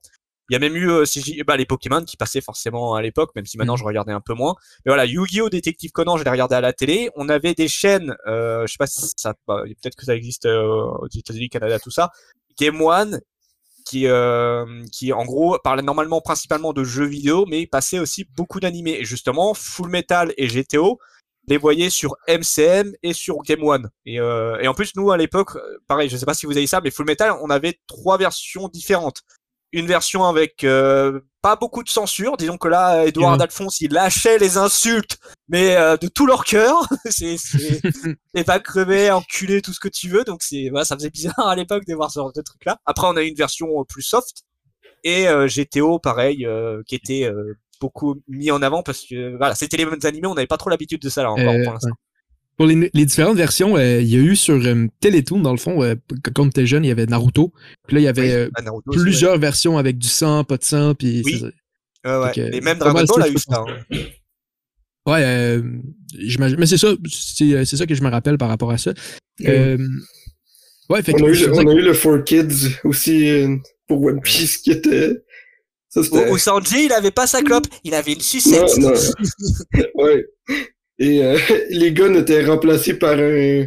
Il y a même eu, euh, bah, les Pokémon qui passaient forcément à l'époque, même si maintenant Mhm. je regardais un peu moins. Mais voilà, Yu-Gi-Oh! Détective Conan, je l'ai regardé à la télé. On avait des chaînes, euh, je sais pas si ça, bah, peut-être que ça existe euh, aux États-Unis, Canada, tout ça. Game One, qui, euh, qui en gros parlait normalement principalement de jeux vidéo, mais passait aussi beaucoup d'animés. Et justement, Full Metal et GTO les voyaient sur MCM et sur Game One. Et, euh, et en plus, nous à l'époque, euh, pareil, je sais pas si vous avez ça, mais Full Metal, on avait trois versions différentes. Une version avec euh, pas beaucoup de censure, disons que là, Edouard Ouais. Alphonse, il lâchait les insultes, mais euh, de tout leur cœur. c'est va crever, enculer, tout ce que tu veux. Donc c'est, voilà, ça faisait bizarre à l'époque de voir ce genre de truc là. Après, on a eu une version euh, plus soft et euh, GTO, pareil, euh, qui était euh, beaucoup mis en avant parce que voilà, c'était les mêmes animés, on n'avait pas trop l'habitude de ça là encore Euh, pour l'instant. ouais. Pour les, les différentes versions, euh, il y a eu sur euh, Télétoon, dans le fond, euh, quand t'étais jeune, il y avait Naruto. Puis là, il y avait Oui, euh, Naruto ouais. plusieurs versions avec du sang, pas de sang, puis Oui. Ouais, que, Et même Dragon Ball ça, a eu ça. hein. Ouais, euh, j'imagine. Mais c'est ça, c'est, c'est ça que je me rappelle par rapport à ça. Euh, Ouais, fait On que a, eu, on a eu le 4Kids aussi pour One Piece qui était. Ou Sanji, il avait pas sa clope, il avait une Non, sucette. non. ouais. Et euh, les guns étaient remplacés par un,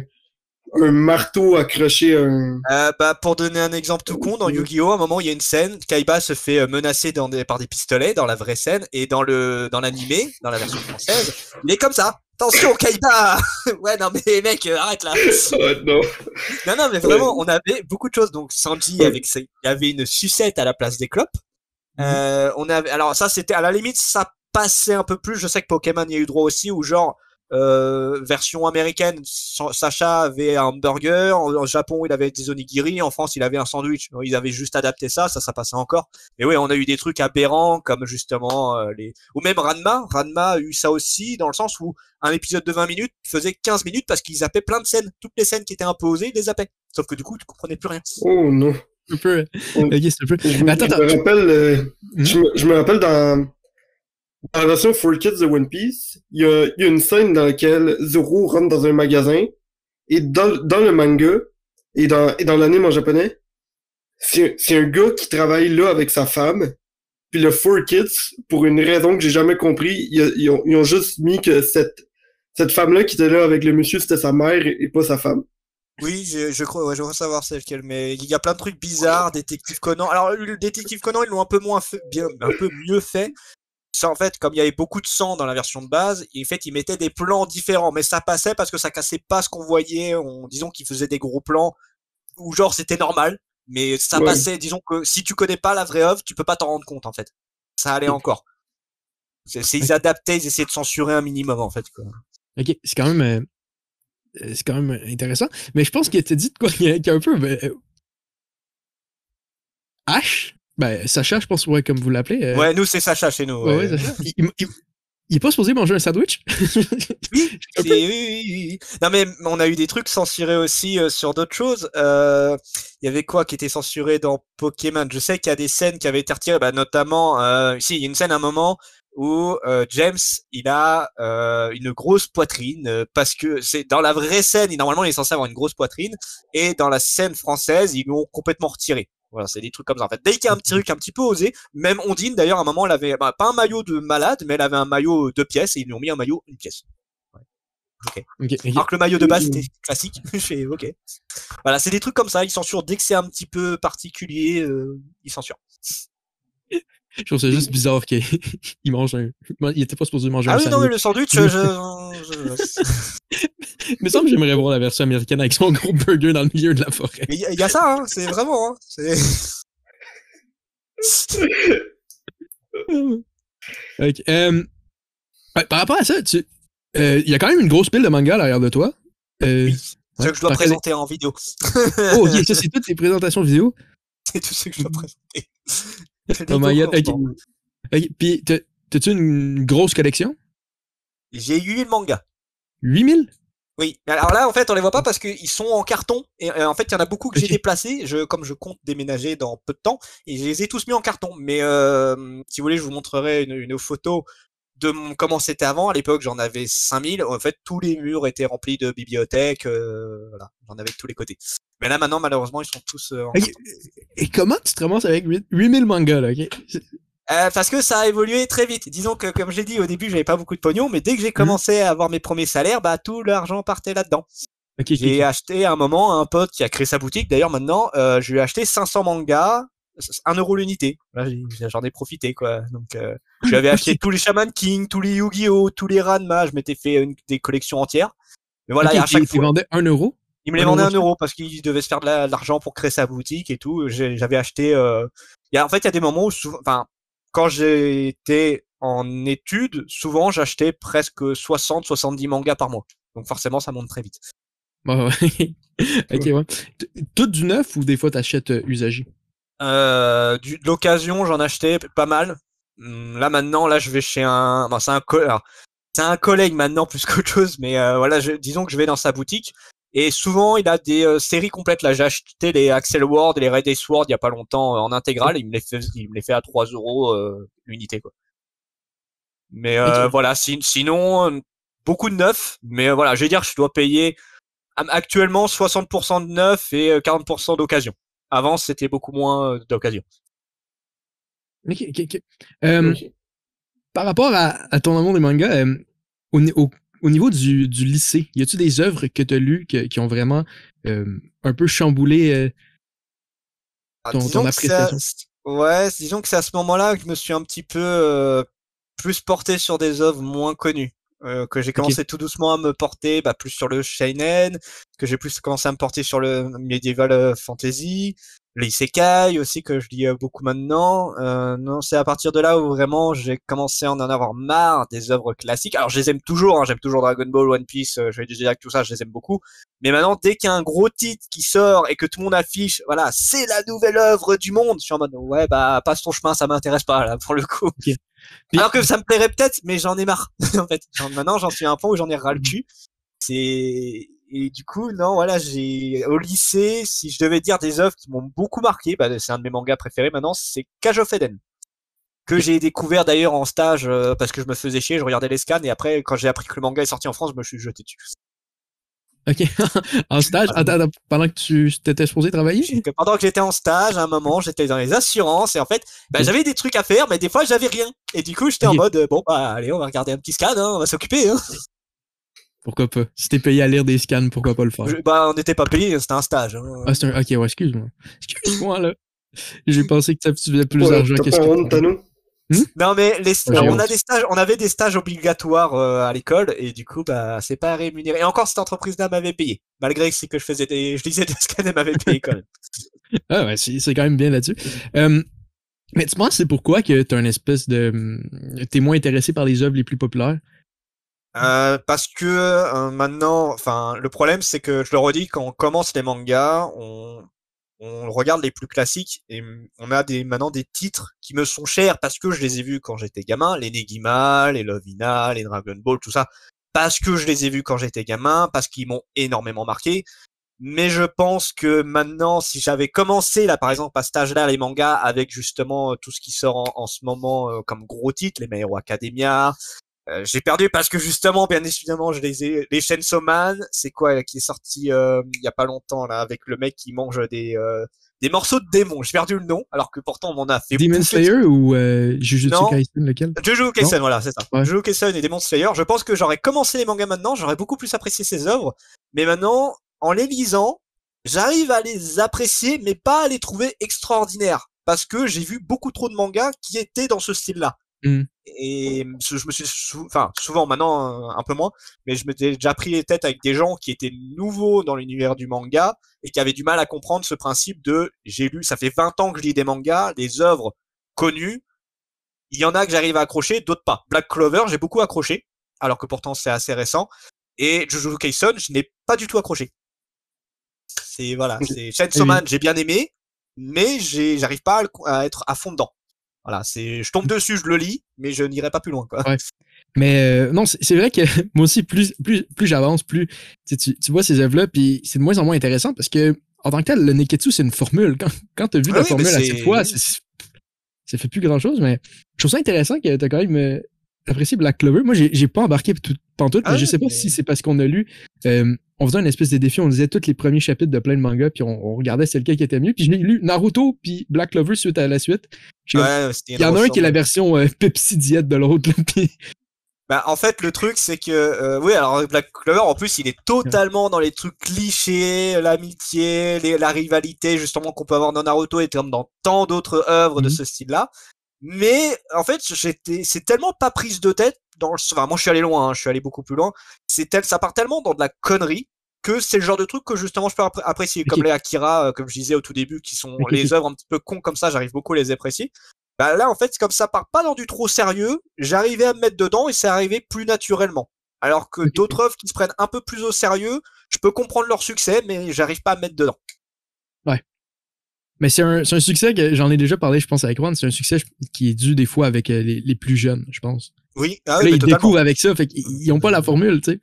un marteau accroché à un. Euh, bah, pour donner un exemple tout con, dans Yu-Gi-Oh, à un moment, il y a une scène, Kaiba se fait euh, menacer dans des, par des pistolets dans la vraie scène, et dans le dans l'animé, dans la version française, il est comme ça. Attention, Kaiba Ouais, non mais mec, euh, arrête là Ah, non. Non, non, mais vraiment, on avait beaucoup de choses. Donc, Sanji, Ouais. avec ses... il avait une sucette à la place des clopes. Euh, on avait... Alors, ça, c'était à la limite, ça passait un peu plus. Je sais que Pokémon y a eu droit aussi, où genre, euh, version américaine, Sa- Sacha avait un burger. En, en Japon, il avait des onigiri. En France, il avait un sandwich. Ils avaient juste adapté ça, ça, ça passait encore. Mais oui, on a eu des trucs aberrants, comme justement euh, les. Ou même Ranma. Ranma a eu ça aussi, dans le sens où un épisode de 20 minutes faisait 15 minutes parce qu'ils zappaient plein de scènes. Toutes les scènes qui étaient imposées, ils les zappaient. Sauf que du coup, tu comprenais plus rien. Oh non. Un peu. Ok, c'est un peu. Je, me- Mais attends, je me rappelle, euh, je, me, je me rappelle dans, dans la version 4Kids de One Piece, il y a, il y a une scène dans laquelle Zoro rentre dans un magasin et dans, dans le manga et dans, et dans l'anime en japonais, c'est un gars qui travaille là avec sa femme. Puis le 4Kids, pour une raison que j'ai jamais compris, ils, ils ont, ils ont juste mis que cette, cette femme-là qui était là avec le monsieur, c'était sa mère et, et pas sa femme. Oui, je, je crois, ouais, je veux savoir c'est lequel, mais il y a plein de trucs bizarres, Détective Conan. Alors, le Détective Conan, ils l'ont un peu moins fait, bien, un peu mieux fait. Ça, en fait, comme il y avait beaucoup de sang dans la version de base, en fait, ils mettaient des plans différents, mais ça passait parce que ça cassait pas ce qu'on voyait. On, disons qu'ils faisaient des gros plans où genre c'était normal, mais ça Ouais. passait. Disons que si tu connais pas la vraie œuvre, tu peux pas t'en rendre compte en fait. Ça allait encore. C'est, c'est- ils adaptaient, ils essayaient de censurer un minimum en fait. Quoi. Ok, c'est quand même. Euh, c'est quand même intéressant. Mais je pense qu'il était dit de quoi qu'il y a, un peu. ben, euh, H? Ben, Sacha, je pense, ouais, comme vous l'appelez. euh, Ouais, nous c'est Sacha chez nous. ouais, ouais. Il, il- il- il est pas supposé manger un sandwich? Oui, oui, oui. Non mais on a eu des trucs censurés aussi euh, sur d'autres choses. Euh, Il y avait quoi qui était censuré dans Pokémon? Je sais qu'il y a des scènes qui avaient été retirées, bah, notamment, si il y a une scène à un moment où euh, James il a euh, une grosse poitrine euh, parce que c'est dans la vraie scène, il, normalement il est censé avoir une grosse poitrine et dans la scène française ils l'ont complètement retiré. Voilà, c'est des trucs comme ça. En fait, dès qu'il y a un petit truc un petit peu osé, même Ondine d'ailleurs à un moment elle avait bah, pas un maillot de malade, mais elle avait un maillot deux pièces et ils lui ont mis un maillot une pièce. Ok, ok. Alors que le maillot de base Mhm. c'était classique. Je fais ok. Voilà, c'est des trucs comme ça. Ils censurent dès que c'est un petit peu particulier, euh, ils censurent. Je trouve ça juste bizarre qu'il il mange un. Il était pas supposé manger Ah un oui, non, mais le sandwich, je, je- Il me semble que j'aimerais voir la version américaine avec son gros burger dans le milieu de la forêt. Mais il y, a- ça, hein, c'est vraiment. Hein, c'est- Ok, euh, ouais, par rapport à ça, tu, euh, il y a quand même une grosse pile de manga derrière de toi. Euh, C'est ce que je dois présenter en vidéo. Oh, ok, ça c'est toutes tes présentations vidéo. c'est tout ce que je dois présenter. Oh my god, Puis, t'as- t'as-tu une grosse collection? J'ai eu le manga. 8000? Oui, alors là, en fait, on les voit pas parce qu'ils sont en carton. Et euh, en fait, il y en a beaucoup que j'ai déplacés. Je, comme je compte déménager dans peu de temps, et je les ai tous mis en carton. Mais euh, si vous voulez, je vous montrerai une, une photo de mon, comment c'était avant. À l'époque, j'en avais 5000. En fait, tous les murs étaient remplis de bibliothèques. euh, voilà, j'en avais de tous les côtés. Mais là, maintenant, malheureusement, ils sont tous euh, en. Et comment tu te ramasses avec 8 8000 mangas, là, Euh, parce que ça a évolué très vite. Disons que, comme je l'ai dit au début, j'avais pas beaucoup de pognon, mais dès que j'ai commencé à avoir mes premiers salaires, bah tout l'argent partait là-dedans. Ok, ok, J'ai acheté à un moment à un pote qui a créé sa boutique. D'ailleurs, maintenant, euh, je lui ai acheté 500 mangas, 1 euro l'unité. J'ai- j'en ai profité, quoi. Donc, euh, je lui avais acheté tous les Shaman King, tous les Yu-Gi-Oh, tous les Ranma. Je m'étais fait une- des collections entières. Mais voilà, Ok, et à chaque fois, vendais 1 euro? il me les un vendait un euro parce qu'il devait se faire de la- de l'argent pour créer sa boutique et tout. J'avais acheté. Euh... il Y a, en fait, il y a des moments où, souvent, enfin, quand j'étais en études, souvent j'achetais presque 60-70 mangas par mois. Donc forcément, ça monte très vite. Bon, ouais. ok, ouais. Tout du neuf ou des fois t'achètes euh, usagé? Euh, du, de l'occasion, j'en achetais pas mal. Hum, Là maintenant, là, je vais chez un. C'est un co- alors, c'est un collègue maintenant plus qu'autre chose, mais euh, voilà, je, disons que je vais dans sa boutique et souvent il a des euh, séries complètes. Là, j'ai acheté les Axel Ward et les Red Ace Ward il y a pas longtemps euh, en intégrale. Il me les fait, il me les fait à 3 euros l'unité quoi. Mais euh, voilà, si- sinon beaucoup de neufs, mais euh, voilà, je vais dire, je dois payer Actuellement, 60% de neuf et 40% d'occasion. Avant, c'était beaucoup moins d'occasion. Par rapport à, ton amour des mangas, au, niveau du, lycée, y a-tu des œuvres que tu as lues qui ont vraiment un peu chamboulé ah, ton, appréciation? Ouais, disons que c'est à ce moment-là que je me suis un petit peu plus porté sur des œuvres moins connues. Euh, que j'ai commencé tout doucement à me porter bah, plus sur le Shainen, que j'ai plus commencé à me porter sur le Medieval euh, Fantasy, les Isekai aussi que je lis euh, beaucoup maintenant. Euh, non, c'est à partir de là où vraiment j'ai commencé à en avoir marre des œuvres classiques. Alors je les aime toujours, hein, j'aime toujours Dragon Ball, One Piece, euh, je vais dire tout ça, je les aime beaucoup. Mais maintenant, dès qu'il y a un gros titre qui sort et que tout le monde affiche, voilà, c'est la nouvelle œuvre du monde, je suis en mode ouais bah passe ton chemin, ça m'intéresse pas là pour le coup. Alors que ça me plairait peut-être, mais j'en ai marre. en fait, maintenant j'en suis à un point où j'en ai ras le cul. C'est et du coup, non, voilà, j'ai au lycée, si je devais dire des œuvres qui m'ont beaucoup marqué, bah, c'est un de mes mangas préférés maintenant, c'est Cage of Eden que j'ai découvert d'ailleurs en stage euh, parce que je me faisais chier, je regardais les scans et après quand j'ai appris que le manga est sorti en France, je me suis jeté dessus. Ok, en stage, pendant que tu t'étais supposé travailler? Pendant que j'étais en stage, à un moment, j'étais dans les assurances et en fait, bah, j'avais des trucs à faire, mais des fois j'avais rien. Et du coup, j'étais en mode bon bah allez, on va regarder un petit scan, hein, on va s'occuper. Hein. Pourquoi pas Si t'es payé à lire des scans, pourquoi pas le faire? Bah, on n'était pas payé, c'était un stage. Hein. Ah, c'est un. Ok, ouais, excuse-moi. Excuse-moi, là. J'ai pensé que tu faisais plus d'argent qu'est-ce que. Hmm? non mais les, on a des stages, on avait des stages obligatoires euh, à l'école et du coup bah c'est pas rémunéré. Et encore cette entreprise-là m'avait payé, malgré que c'est que je faisais des, je lisais des scans, elle m'avait payé quand même. ah ouais, c'est quand même bien là-dessus. Euh, mais tu penses c'est pourquoi que t'as un espèce de, t'es moins intéressé par les œuvres les plus populaires? Euh, parce que euh, maintenant, enfin, le problème c'est que je le redis, quand on commence les mangas, on, on regarde les plus classiques et on a des maintenant des titres qui me sont chers parce que je les ai vus quand j'étais gamin, les Negima, les Lovina, les Dragon Ball, tout ça, parce que je les ai vus quand j'étais gamin, parce qu'ils m'ont énormément marqué. Mais je pense que maintenant, si j'avais commencé là, par exemple, à cet âge-là, les mangas avec justement tout ce qui sort en, en ce moment euh, comme gros titres, les My Hero Academia, euh, j'ai perdu parce que justement, bien évidemment, je les ai. Les Chainsaw Man, c'est quoi qui est sorti euh, il y a pas longtemps là, avec le mec qui mange des euh, des morceaux de démons. J'ai perdu le nom, alors que pourtant on m'en a fait. Demon Slayer ou euh, Jujutsu Kaisen, lequel? Jujutsu Kaisen, voilà, c'est ça. Jujutsu Kaisen et Demon Slayer. Je pense que j'aurais commencé les mangas maintenant, j'aurais beaucoup plus apprécié ces œuvres. Mais maintenant, en les lisant, j'arrive à les apprécier, mais pas à les trouver extraordinaires, parce que j'ai vu beaucoup trop de mangas qui étaient dans ce style-là. Mmh. Et je me suis, enfin, souvent maintenant un peu moins, mais je m'étais déjà pris les têtes avec des gens qui étaient nouveaux dans l'univers du manga et qui avaient du mal à comprendre ce principe de j'ai lu, ça fait 20 ans que je lis des mangas, des œuvres connues. Il y en a que j'arrive à accrocher, d'autres pas. Black Clover, j'ai beaucoup accroché, alors que pourtant c'est assez récent. Et Jujutsu Kaisen, je n'ai pas du tout accroché. C'est voilà, c'est Chainsaw Man, j'ai bien aimé, mais j'arrive pas à être à fond dedans. Voilà, c'est, je tombe dessus, je le lis, mais je n'irai pas plus loin, quoi. Ouais. Mais euh, non, c'est vrai que moi aussi, plus, plus, plus j'avance, plus tu, tu, vois ces œuvres-là, puis c'est de moins en moins intéressant parce que, en tant que tel, le Neketsu, c'est une formule. Quand, quand tu as vu la formule à cette fois, ça fait plus grand-chose, mais je trouve ça intéressant que tu as quand même euh, apprécié Black Clover. Moi, j'ai pas embarqué tout, pantoute, mais ah je sais pas si c'est parce qu'on a lu. Euh, on faisait une espèce de défi, on lisait tous les premiers chapitres de plein de mangas, puis on, regardait c'est lequel qui était mieux. Puis je l'ai lu Naruto, puis Black Clover suite à la suite. Il y en a un qui est la version euh, Pepsi Diet de l'autre. Puis... Bah, en fait, le truc, c'est que, euh, oui, alors Black Clover, en plus, il est totalement dans les trucs clichés, l'amitié, la rivalité, justement, qu'on peut avoir dans Naruto et comme dans tant d'autres œuvres de mhm. ce style-là. Mais, en fait, j'étais, c'est tellement pas prise de tête dans le, enfin, moi, je suis allé loin, hein, je suis allé beaucoup plus loin. C'est tel, ça part tellement dans de la connerie que c'est le genre de truc que justement je peux apprécier, comme les Akira, euh, comme je disais au tout début, qui sont les œuvres un petit peu cons comme ça, j'arrive beaucoup à les apprécier. Bah là, en fait, comme ça part pas dans du trop sérieux, j'arrivais à me mettre dedans et c'est arrivé plus naturellement. Alors que d'autres œuvres qui se prennent un peu plus au sérieux, je peux comprendre leur succès, mais j'arrive pas à me mettre dedans. Ouais. Mais c'est un, un, succès que j'en ai déjà parlé, je pense, avec Juan. C'est un succès qui est dû des fois avec euh, les, les plus jeunes, je pense. Oui, ah là, ils découvrent avec ça, fait qu'ils n'ont pas la formule, tu sais.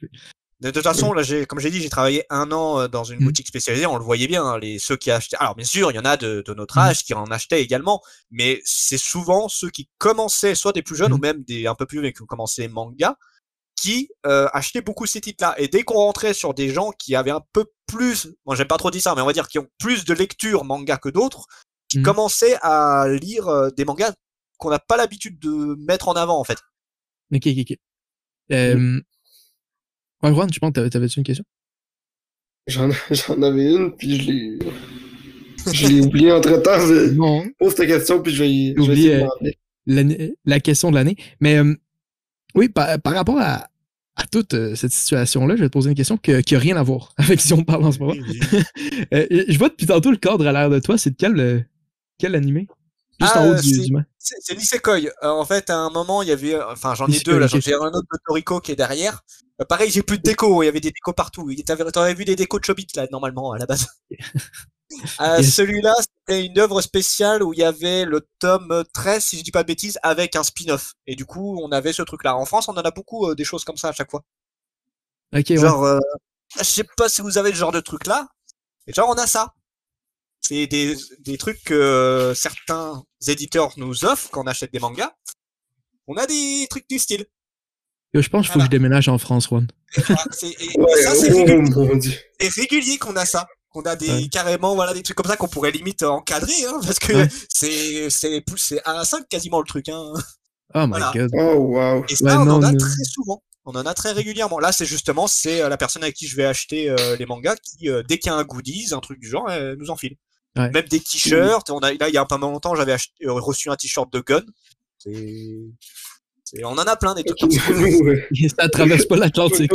De toute façon, là, j'ai, comme j'ai dit, j'ai travaillé un an euh, dans une mmh. boutique spécialisée. On le voyait bien, hein, les ceux qui achetaient. Alors bien sûr, il y en a de, de notre mmh. âge qui en achetaient également, mais c'est souvent ceux qui commençaient, soit des plus jeunes ou mmh. même des un peu plus vieux qui ont commencé manga, qui euh, achetaient beaucoup ces titres-là. Et dès qu'on rentrait sur des gens qui avaient un peu plus, moi j'aime pas trop dire ça, mais on va dire qui ont plus de lecture manga que d'autres, qui Mhm. commençaient à lire euh, des mangas qu'on n'a pas l'habitude de mettre en avant en fait. Ok, ok, ok. Euh... Ouais, Juan, je pense que t'avais- t'avais-tu une question? J'en j'en avais une, puis je l'ai. Je l'ai oublié entre temps. Je Non. pose ta question, puis je vais, y- je vais euh, l'année- la question de l'année. Mais euh, oui, par, par rapport à, à toute euh, cette situation-là, je vais te poser une question que- qui n'a rien à voir avec si on parle en ce moment. Euh, je vois depuis tantôt le cadre à l'air de toi, c'est de quel, euh, quel animé? Juste Ah, en haut euh, du, c'est- du Nisekoi. Euh, en fait, à un moment, il y avait, enfin, j'en ai deux là. J'en ai un autre de Toriko qui est derrière. Pareil, j'ai plus de déco. Il y avait des décos partout. T'aurais vu des décos de Chobit là, normalement, à la base. Euh. Celui-là, c'était une œuvre spéciale où il y avait le tome 13, si je dis pas de bêtises, avec un spin-off. Et du coup, on avait ce truc-là. En France, on en a beaucoup euh, des choses comme ça à chaque fois. Ok, ouais. Genre, euh, je sais pas si vous avez le genre de truc là. Et genre, on a ça. C'est des, des trucs que euh, certains éditeurs nous offrent quand on achète des mangas. On a des trucs du style. Yo, Je pense qu'il faut que je déménage en France, Juan. Voilà, c'est- et- et Ouais, ça, c'est oh régulier qu'on a ça. Qu'on a des Ouais. carrément voilà des trucs comme ça qu'on pourrait limite encadrer hein, parce que Ouais. c'est c'est plus c'est 1 à 5 quasiment le truc hein. Oh my Voilà. god. Oh wow. Et ça Ouais, on non, en a mais- très souvent. On en a très régulièrement. Là, c'est justement c'est euh, la personne avec qui je vais acheter euh, les mangas qui euh, dès qu'il y a un goodies, un truc du genre, elle nous enfile. Ouais. Même des t-shirts. On a là il y a pas mal longtemps, j'avais reçu un t-shirt de Gun. C'est c'est- on en a plein des trucs Ok, comme ça. nous. Ça traverse pas l'Atlantique.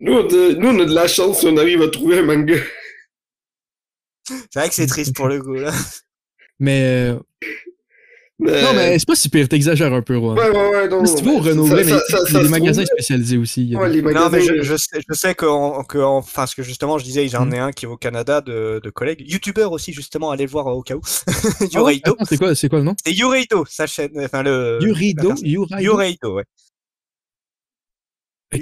nous, nous, on a de la chance si on arrive à trouver un manga. C'est vrai que c'est triste pour le coup là. Mais euh, Mais... non, mais c'est pas si pire, t'exagères un peu, Juan. Ouais, ouais, ouais. Non, si tu veux, mais renouveler, mais il y a des magasins spécialisés aussi. Ouais, les magasins. Non, mais je, je sais, je sais que, en- que en- enfin, ce que justement je disais, j'en Mm. ai un qui est au Canada de, de collègues, youtubeurs aussi justement, allez le voir euh, au cas où. Ah? Yureito, c'est quoi, c'est quoi le nom? c'est Yureito, sa chaîne, enfin le. Yuraido? Yureito, ouais. Euh.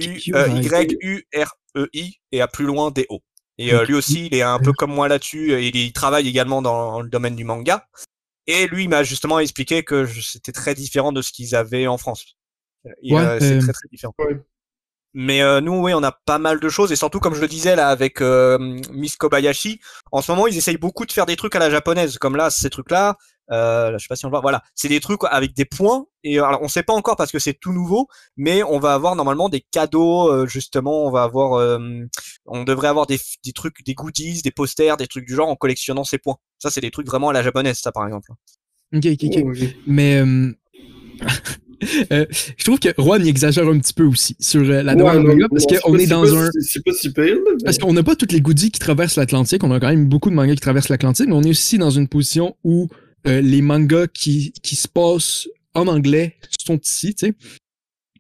Y-U-R-E-I et à plus loin des O. Et euh, lui aussi, il est un peu comme moi là-dessus. et Il, il travaille également dans le domaine du manga. Et lui, il m'a justement expliqué que c'était très différent de ce qu'ils avaient en France. Ouais, euh, c'est euh, très très différent. Ouais. Mais euh, nous, oui, on a pas mal de choses et surtout, comme je le disais là avec euh, Miss Kobayashi, en ce moment, ils essayent beaucoup de faire des trucs à la japonaise, comme là, ces trucs-là. Euh, je sais pas si on le voit. Voilà, c'est des trucs avec des points. Et euh, alors, on sait pas encore parce que c'est tout nouveau, mais on va avoir normalement des cadeaux. euh, justement, on va avoir, euh, on devrait avoir des, des trucs, des goodies, des posters, des trucs du genre en collectionnant ces points. Ça, c'est des trucs vraiment à la japonaise, ça par exemple. Ok, ok, ok. Oh. Mais euh, euh, je trouve que Juan il exagère un petit peu aussi sur euh, la Ouais, demande manga parce qu'on est dans pas- un. c'est- pas si pire, mais- Parce qu'on n'a pas toutes les goodies qui traversent l'Atlantique. On a quand même beaucoup de mangas qui traversent l'Atlantique, mais on est aussi dans une position où euh, les mangas qui, qui se passent en anglais sont ici, tu sais.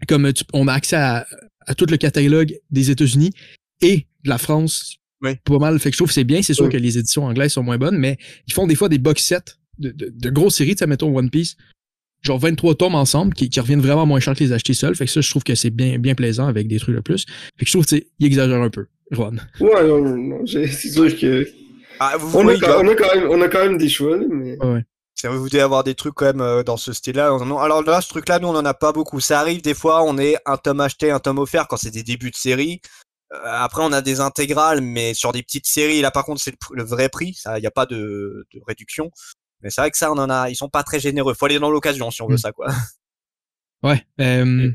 Comme euh, tu- on a accès à, à tout le catalogue des États-Unis et de la France. Oui. Pas mal. Fait que je trouve que c'est bien. C'est sûr Oui. que les éditions anglaises sont moins bonnes, mais ils font des fois des box sets de, de, de grosses séries, tu sais, mettons One Piece. Genre 23 tomes ensemble qui, qui reviennent vraiment moins cher que les acheter seuls. Fait que ça, je trouve que c'est bien, bien plaisant avec des trucs de plus. Fait que je trouve qu'il exagère un peu, Juan. Ouais, non, non, c'est sûr que. Ah, vous On a, voyez, quand, on, a quand même, on a quand même des choix, mais. Si vous devez avoir des trucs quand même euh, dans ce style-là. Alors là, ce truc-là, nous, on en a pas beaucoup. Ça arrive des fois, on est un tome acheté, un tome offert quand c'est des débuts de série. Euh, après, on a des intégrales, mais sur des petites séries, là, par contre, c'est le, vrai prix. Il n'y a pas de, de réduction. Mais c'est vrai que ça, on en a. Ils sont pas très généreux. Faut aller dans l'occasion si on veut Mm. ça, quoi. Ouais. Euh...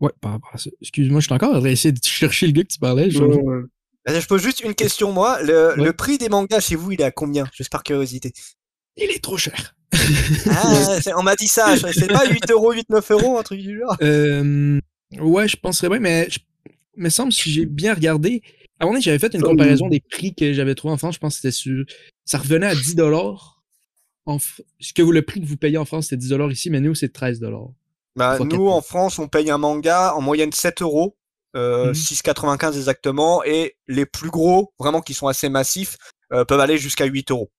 Ouais. Excuse-moi, je suis encore en train d'essayer de chercher le gars que tu parlais. Je... Non, ouais. Je pose juste une question, moi. Le, Ouais. le prix des mangas chez vous, il est à combien? Juste par curiosité. Il est trop cher. Ah, c'est- on m'a dit ça. je- C'est pas 8 euros, 8, 9 euros, un truc du genre. Euh... Ouais, je penserais bien, mais je me semble, si j'ai bien regardé, à un moment donné, j'avais fait une comparaison des prix que j'avais trouvé en France. Je pense que c'était sur. Ça revenait à 10 dollars. F- Ce que vous, le prix que vous payez en France, c'était 10 dollars ici, mais nous, c'est 13 dollars. Bah, nous, en France, on paye un manga en moyenne 7 euros, euh, Mhm. 6,95 exactement, et les plus gros, vraiment qui sont assez massifs, euh, peuvent aller jusqu'à 8 euros.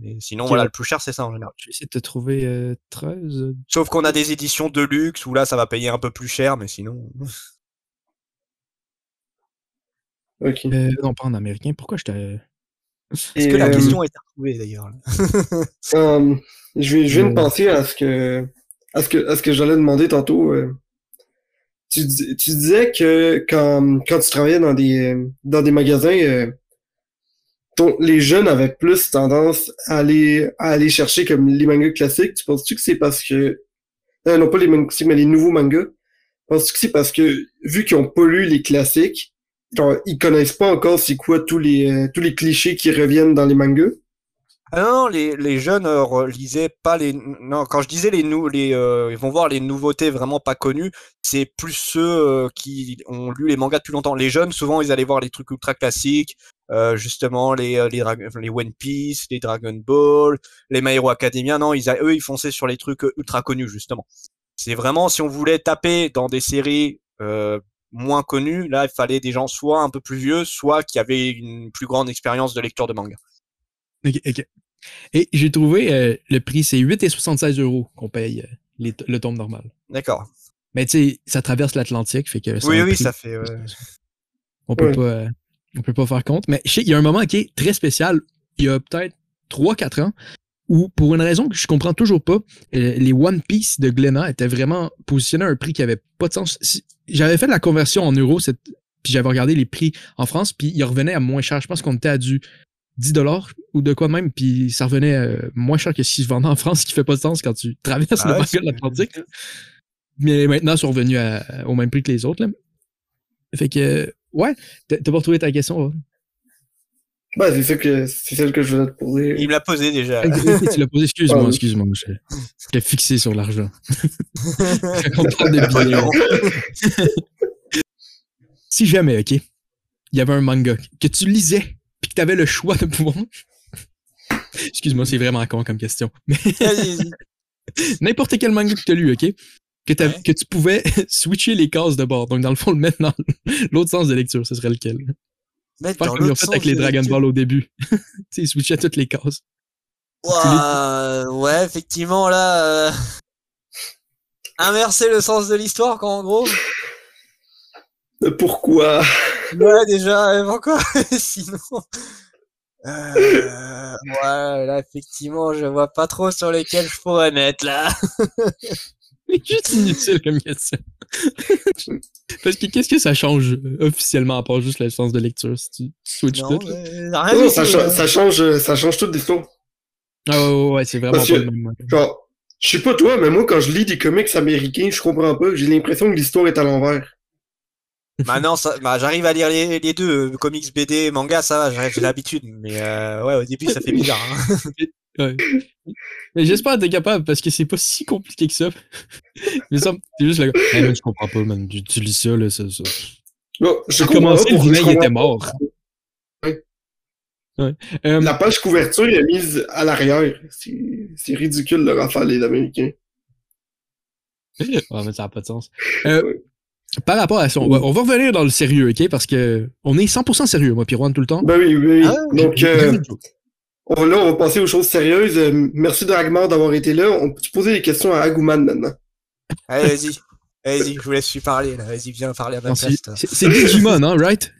Mais sinon, voilà, le plus cher, c'est ça en général. Je vais essayer de te trouver euh, 13. euh, Sauf qu'on a des éditions de luxe où là, ça va payer un peu plus cher, mais sinon. Ok. euh, non, pas en américain. Pourquoi je t'ai. Est-ce que la euh, question est retrouvée d'ailleurs là? Euh, je, vais- je viens Euh. de penser à ce que à ce que à ce que j'allais demander tantôt. euh. tu, tu disais que quand, quand tu travaillais dans des, dans des magasins, les jeunes avaient plus tendance à aller, chercher comme les mangas classiques. Tu penses-tu que c'est parce que, euh, non pas les mangas mais les nouveaux mangas? Penses-tu que c'est parce que, vu qu'ils ont pas lu les classiques, genre, ils connaissent pas encore c'est quoi tous les, euh, clichés qui reviennent dans les mangas? Ah non, les, jeunes euh, relisaient pas les. Non, quand je disais les nou... les, euh, ils vont voir les nouveautés vraiment pas connues, c'est plus ceux qui ont lu les mangas depuis longtemps. Les jeunes, souvent, ils allaient voir les trucs ultra classiques, euh, justement les euh, les, One Piece, les Dragon Ball, les My Hero Academia. Non, ils a- eux, ils fonçaient sur les trucs euh, ultra connus justement. C'est vraiment si on voulait taper dans des séries euh, moins connues, là, il fallait des gens soit un peu plus vieux, soit qui avaient une plus grande expérience de lecture de manga. Ok, ok. Et j'ai trouvé euh, le prix, c'est 8,76 euros qu'on paye euh, les le tome normal. D'accord. Mais tu sais, ça traverse l'Atlantique, fait que Oui, oui, prix- ça fait. on peut Ouais. pas euh, on peut pas faire compte. Mais je sais, il y a un moment qui est très spécial, il y a peut-être 3-4 ans, où pour une raison que je comprends toujours pas, euh, les One Piece de Glenna étaient vraiment positionnés à un prix qui avait pas de sens. J'avais fait la conversion en euros, puis j'avais regardé les prix en France, puis ils revenaient à moins cher. Je pense qu'on était à du 10 dollars ou de quoi de même, puis ça revenait euh, moins cher que si je vendais en France, ce qui fait pas de sens quand tu traverses Ah le de l'Atlantique. Mais maintenant, ils sont revenus à- au même prix que les autres. Là. Fait que, ouais, t'as pas retrouvé ta question. hein? Ben, c'est ça que, c'est celle que je voulais te poser. Il me l'a posé déjà. Ah, tu l'as posé, excuse-moi, excuse-moi. Je- J'étais fixé sur l'argent. Quand on parle de billets, si jamais, OK, il y avait un manga que tu lisais puis que tu avais le choix de pouvoir. Excuse-moi, c'est vraiment con comme question. Mais Vas-y, vas-y. n'importe quel manga que tu as lu, OK, que, t'as- Ouais. que tu pouvais switcher les cases de bord. Donc, dans le fond, le mettre dans l'autre sens de lecture, ce serait lequel? Mettre Faire dans comme ils ont l'autre fait avec les Dragon lecture. Ball au début. tu sais, ils switchaient toutes les cases. Ouah, ouais, effectivement, là. euh, Inverser le sens de l'histoire, quoi, en gros. Euh, Pourquoi? Ouais, déjà, euh, pourquoi? Sinon. Euh, ouais, là, effectivement, je vois pas trop sur lesquels je pourrais mettre, là. Juste inutile comme question. Parce que qu'est-ce que ça change euh, officiellement à part juste le sens de lecture si tu, switches tout? rien Non, ça, tout, cha- là. ça change, ça change toute l'histoire. Ah ouais, ouais, ouais, c'est vraiment Parce pas que- le même. manga. Genre, je sais pas toi, mais moi, quand je lis des comics américains, je comprends pas. J'ai l'impression que l'histoire est à l'envers. Maintenant, ça, bah, j'arrive à lire les, les deux, euh, comics, BD, manga, ça va, j'ai j'ai l'habitude. Mais euh, ouais, au début, ça fait bizarre. Hein. Ouais. Mais j'espère que t'es capable parce que c'est pas si compliqué que ça. Mais ça, c'est juste le gars. Hey, man, je comprends pas, man. Tu, tu lis ça, là, ça, ça. Là, je comprends le je vinaigre était mort. Ouais. Ouais. Euh, La page couverture est mise à l'arrière. C'est ridicule leur affaire, les Américains. Ouais, mais ça n'a pas de sens. Euh, Ouais. par rapport à ça, on va, on va revenir dans le sérieux, OK? Parce que on est 100% sérieux, moi, Pirouane, tout le temps. Ben oui, oui. oui. Ah, Donc, euh. On, là, on va passer aux choses sérieuses. Euh, merci Dragmar d'avoir été là. On peut poser des questions à Agouman maintenant? Allez, vas-y. Vas-y, je vous laisse lui parler, là. Vas-y, viens parler à ma place. c'est Digimon, hein, right?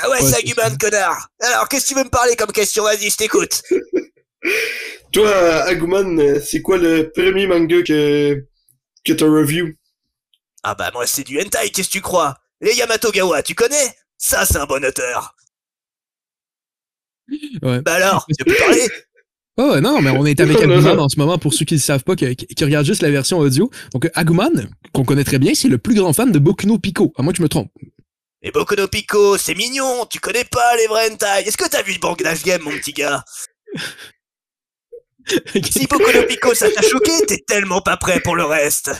Ah ouais, Ouais, c'est ça. connard Alors, qu'est-ce que tu veux me parler comme question? Vas-y, je t'écoute Toi, Agouman, euh, c'est quoi le premier manga que, que t'as review? Ah bah, moi, c'est du hentai, qu'est-ce que tu crois? Les Yamatogawa, tu connais? Ça, c'est un bon auteur Ouais. Bah alors, tu peux parler Oh non, mais on est avec Agumon en ce moment pour ceux qui ne savent pas, qui, qui regardent juste la version audio. Donc Agumon, qu'on connaît très bien, c'est le plus grand fan de Boku no Pico, à moins que je me trompe. Et Boku no Pico, c'est mignon, tu connais pas les vrais hentai Est-ce que t'as vu le Bangladesh Game, mon petit gars? Si Boku no Pico, ça t'a choqué, t'es tellement pas prêt pour le reste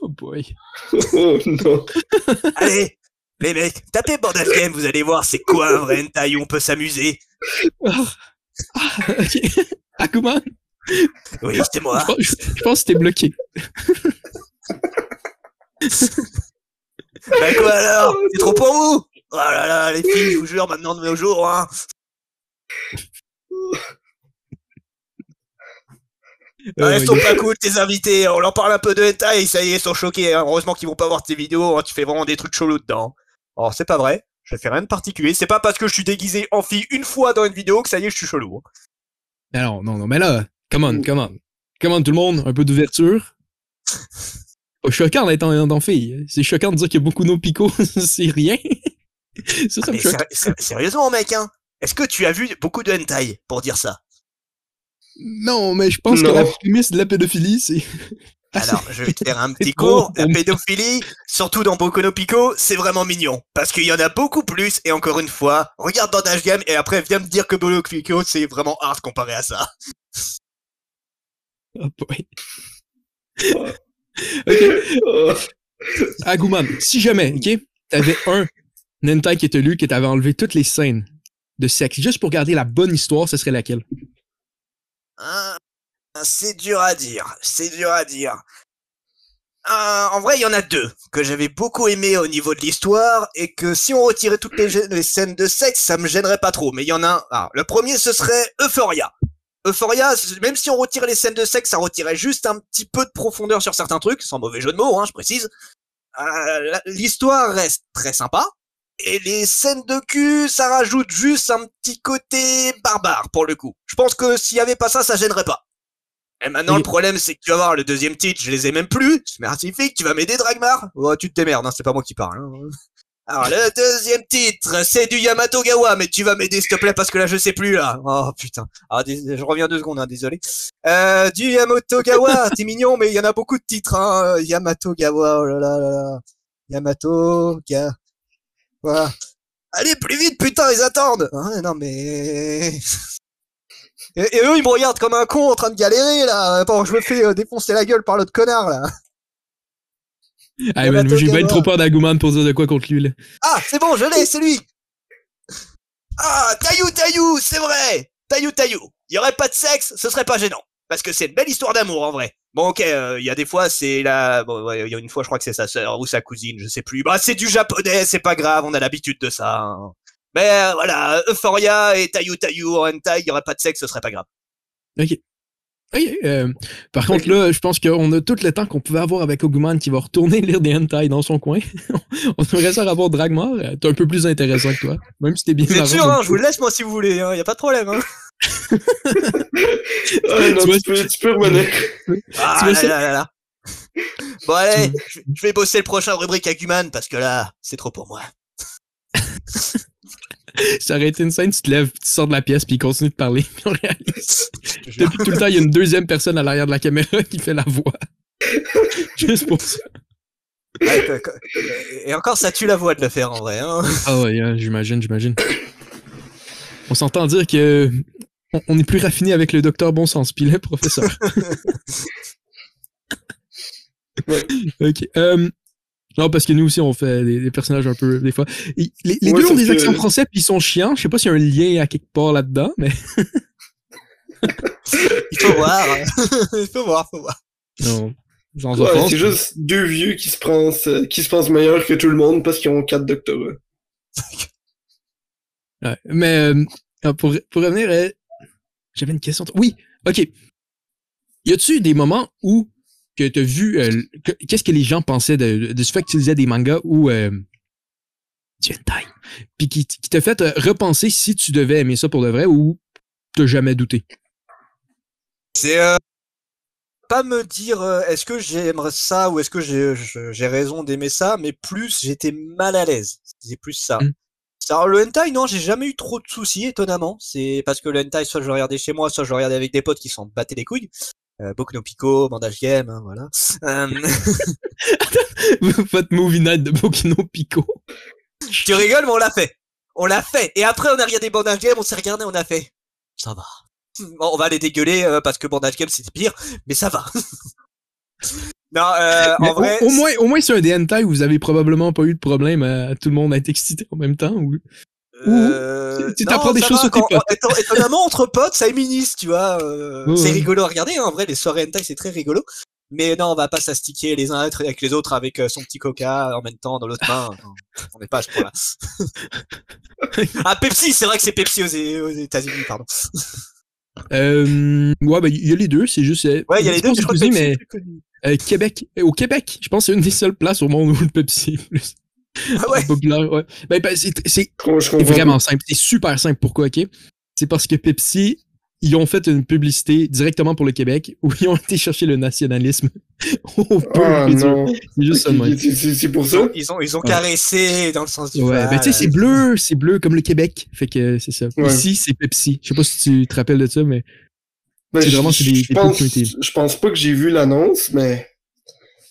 oh boy. Oh non. Allez les mecs, tapez Bangladesh Game, vous allez voir c'est quoi un vrai hentai où on peut s'amuser. Ah, ah. Agumon, Oui, c'est moi. je, pense- je- je pense que t'es bloqué. Bah quoi alors? C'est trop pour vous? Oh là là, les filles, je vous jure, maintenant de nos jours, hein. Ouais, my ils sont pas cool, tes invités. On leur parle un peu de hentai, ça y est, ils sont choqués. hein. Heureusement qu'ils vont pas voir tes vidéos, hein, tu fais vraiment des trucs chelous dedans. Alors, c'est pas vrai, je fais rien de particulier. C'est pas parce que je suis déguisé en fille une fois dans une vidéo que ça y est, je suis chelou. hein. Mais non, non, non, mais là, come on, come on. Come on, tout le monde, un peu d'ouverture. Pas choquant d'être en, en fille. C'est choquant de dire que beaucoup no Pico, c'est rien. ça, ça Ah, me choque. sérieusement, mec, hein Est-ce que tu as vu beaucoup de hentai pour dire ça? Non, mais je pense Non. que la prémisse de la pédophilie, c'est. Alors, je vais te faire un petit cours. La pédophilie, surtout dans Boku no Pico, c'est vraiment mignon. Parce qu'il y en a beaucoup plus, et encore une fois, regarde dans Dash Game, et après viens me dire que Boku no Pico, c'est vraiment hard comparé à ça. Ah, boy. ok. Oh. Agumon, si jamais, ok, t'avais un Nentai qui était lu, que t'avais enlevé toutes les scènes de sexe, juste pour garder la bonne histoire, ce serait laquelle? Hein, c'est dur à dire, c'est dur à dire. Euh, en vrai, il y en a deux que j'avais beaucoup aimé au niveau de l'histoire et que si on retirait toutes les, scènes de sexe, ça me gênerait pas trop. Mais il y en a un. Le premier, ce serait Euphoria. Euphoria, même si on retire les scènes de sexe, ça retirait juste un petit peu de profondeur sur certains trucs, sans mauvais jeu de mots, hein, je précise. Euh, L'histoire reste très sympa. Et les scènes de cul, ça rajoute juste un petit côté barbare pour le coup. Je pense que s'il y avait pas ça, ça gênerait pas. Et maintenant, Oui. le problème, c'est que tu vas voir le deuxième titre, je les ai même plus. C'est magnifique, tu vas m'aider, Dragmar? Oh, tu te démerdes, hein, c'est pas moi qui parle. hein. Alors, le deuxième titre, c'est du Yamato Gawa, mais tu vas m'aider, s'il te plaît, parce que là, je sais plus, là. Oh, putain. Ah, dés- je reviens deux secondes, hein, désolé. Euh, du Yamato Gawa, t'es mignon, mais il y en a beaucoup de titres, hein. Yamato Gawa, oh là là là là. Yamato Ga... Voilà. Allez, plus vite, putain, ils attendent Hein, Non, mais... Et, et eux, ils me regardent comme un con en train de galérer, là Bon, je me fais euh, défoncer la gueule par l'autre connard, là Ah, man, Yamato j'ai Gawa. trop peur d'Agumon pour dire de quoi contre lui, là. Ah, c'est bon, je l'ai, c'est lui Ah, Taillou Taillou, c'est vrai Taillou Taillou. Il y aurait pas de sexe, ce serait pas gênant. Parce que c'est une belle histoire d'amour, en vrai. Bon, ok, euh, il y a des fois, c'est la... Bon, ouais, il y a une fois, je crois que c'est sa sœur ou sa cousine, je sais plus. Bah, c'est du japonais, c'est pas grave, on a l'habitude de ça. hein. Mais euh, voilà, Euphoria et Taillou Taillou en hentai, il y aurait pas de sexe, ce serait pas grave. Ok. Euh, par contre, là, je pense qu'on a tout le temps qu'on pouvait avoir avec Agumon qui va retourner lire des hentai dans son coin. On aimerait ça avoir Dragmar. euh, T'es un peu plus intéressant que toi. Même si t'es bien marrant sûr, hein, je vous le laisse, moi, si vous voulez, hein, y a pas de problème. Hein. Ah, non, Tu tu, peux, tu peux revenir. Ah Tu là là là là. Bon allez, je je vais bosser le prochain rubrique Aguman parce que là, c'est trop pour moi. Ça aurait été une scène, tu te lèves, tu sors de la pièce, puis il continue de parler, puis on réalise. Depuis tout le temps, il y a une deuxième personne à l'arrière de la caméra qui fait la voix. Juste pour ça. Ouais, et encore, ça tue la voix de le faire en vrai. Hein. Ah ouais, hein, j'imagine, j'imagine. On s'entend dire que on, on est plus raffiné avec le docteur Bon Sens, puis le professeur. Ouais. ok. euh, non, parce que nous aussi, on fait des, des personnages un peu, des fois. Et les les Ouais, deux ont des que- accents français, puis ils sont chiants. Je sais pas s'il y a un lien à quelque part là-dedans, mais. Il faut voir. Il faut voir, faut voir. Non. Ouais, c'est juste deux vieux qui se pensent, euh, qui se pensent meilleurs que tout le monde parce qu'ils ont quatre doctorats. Ouais, mais euh, ah, pour, pour revenir, euh, j'avais une question. Oui, ok. Y a-tu des moments où que t'as vu euh, que- qu'est-ce que les gens pensaient de, de ce fait que tu lisais des mangas ou euh, du hentai, puis qui, qui t'a fait euh, repenser si tu devais aimer ça pour de vrai ou t'as jamais douté? C'est euh, pas me dire est-ce que j'aimerais ça ou est-ce que j'ai raison d'aimer ça, mais plus j'étais mal à l'aise. C'est plus ça. Mm. Alors le hentai, non, j'ai jamais eu trop de soucis, étonnamment. C'est parce que le hentai, soit je le regardais chez moi, soit je le regardais avec des potes qui s'en battaient les couilles. Euh, Boku no Pico, Bandage Game, hein, voilà. Euh, Votre movie night de Bokino Pico. tu rigoles, mais on l'a fait. On l'a fait. Et après, on a regardé Bandage Game, on s'est regardé, on a fait. Ça va. Bon, on va les dégueuler euh, parce que Bandage Game c'était pire, mais ça va. non, euh, en au- vrai. au, moins, au moins c'est un où vous avez probablement pas eu de problème à, tout le monde à être excité en même temps. Ou... Euh, tu t'apprends des choses va, sur tes quand- potes. éton- Étonnamment, entre potes, ça éminise, tu vois. euh, c'est ouais. rigolo à regarder, hein, en vrai, les soirées hentai, c'est très rigolo. Mais non, on va pas s'astiquer les uns avec les autres avec euh, son petit coca en même temps dans l'autre main. On n'est pas à ce point-là. ah, Pepsi, c'est vrai que c'est Pepsi aux, aux États-Unis, pardon. Euh, ouais, ben, il y a les deux, c'est juste. Ouais, il y a les deux, je crois que Pepsi, mais euh, Québec, au Québec, je pense que c'est une des seules places au monde où le Pepsi est plus Ah ouais. populaire. Ouais. Ben, ben, c'est vraiment simple, c'est super simple. Pourquoi, ok? C'est parce que Pepsi ils ont fait une publicité directement pour le Québec où ils ont été chercher le nationalisme peu Ah non. C'est juste ça. C'est- pour Ils ça? ont, ils ont, ils ont Ouais. caressé dans le sens du Ouais, ben tu sais, c'est bleu, c'est bleu comme le Québec. Fait que c'est ça. Ouais. Ici, c'est Pepsi. Je sais pas si tu te rappelles de ça, mais Ben, C'est je- vraiment, c'est des- je des pense, je pense pas que j'ai vu l'annonce, mais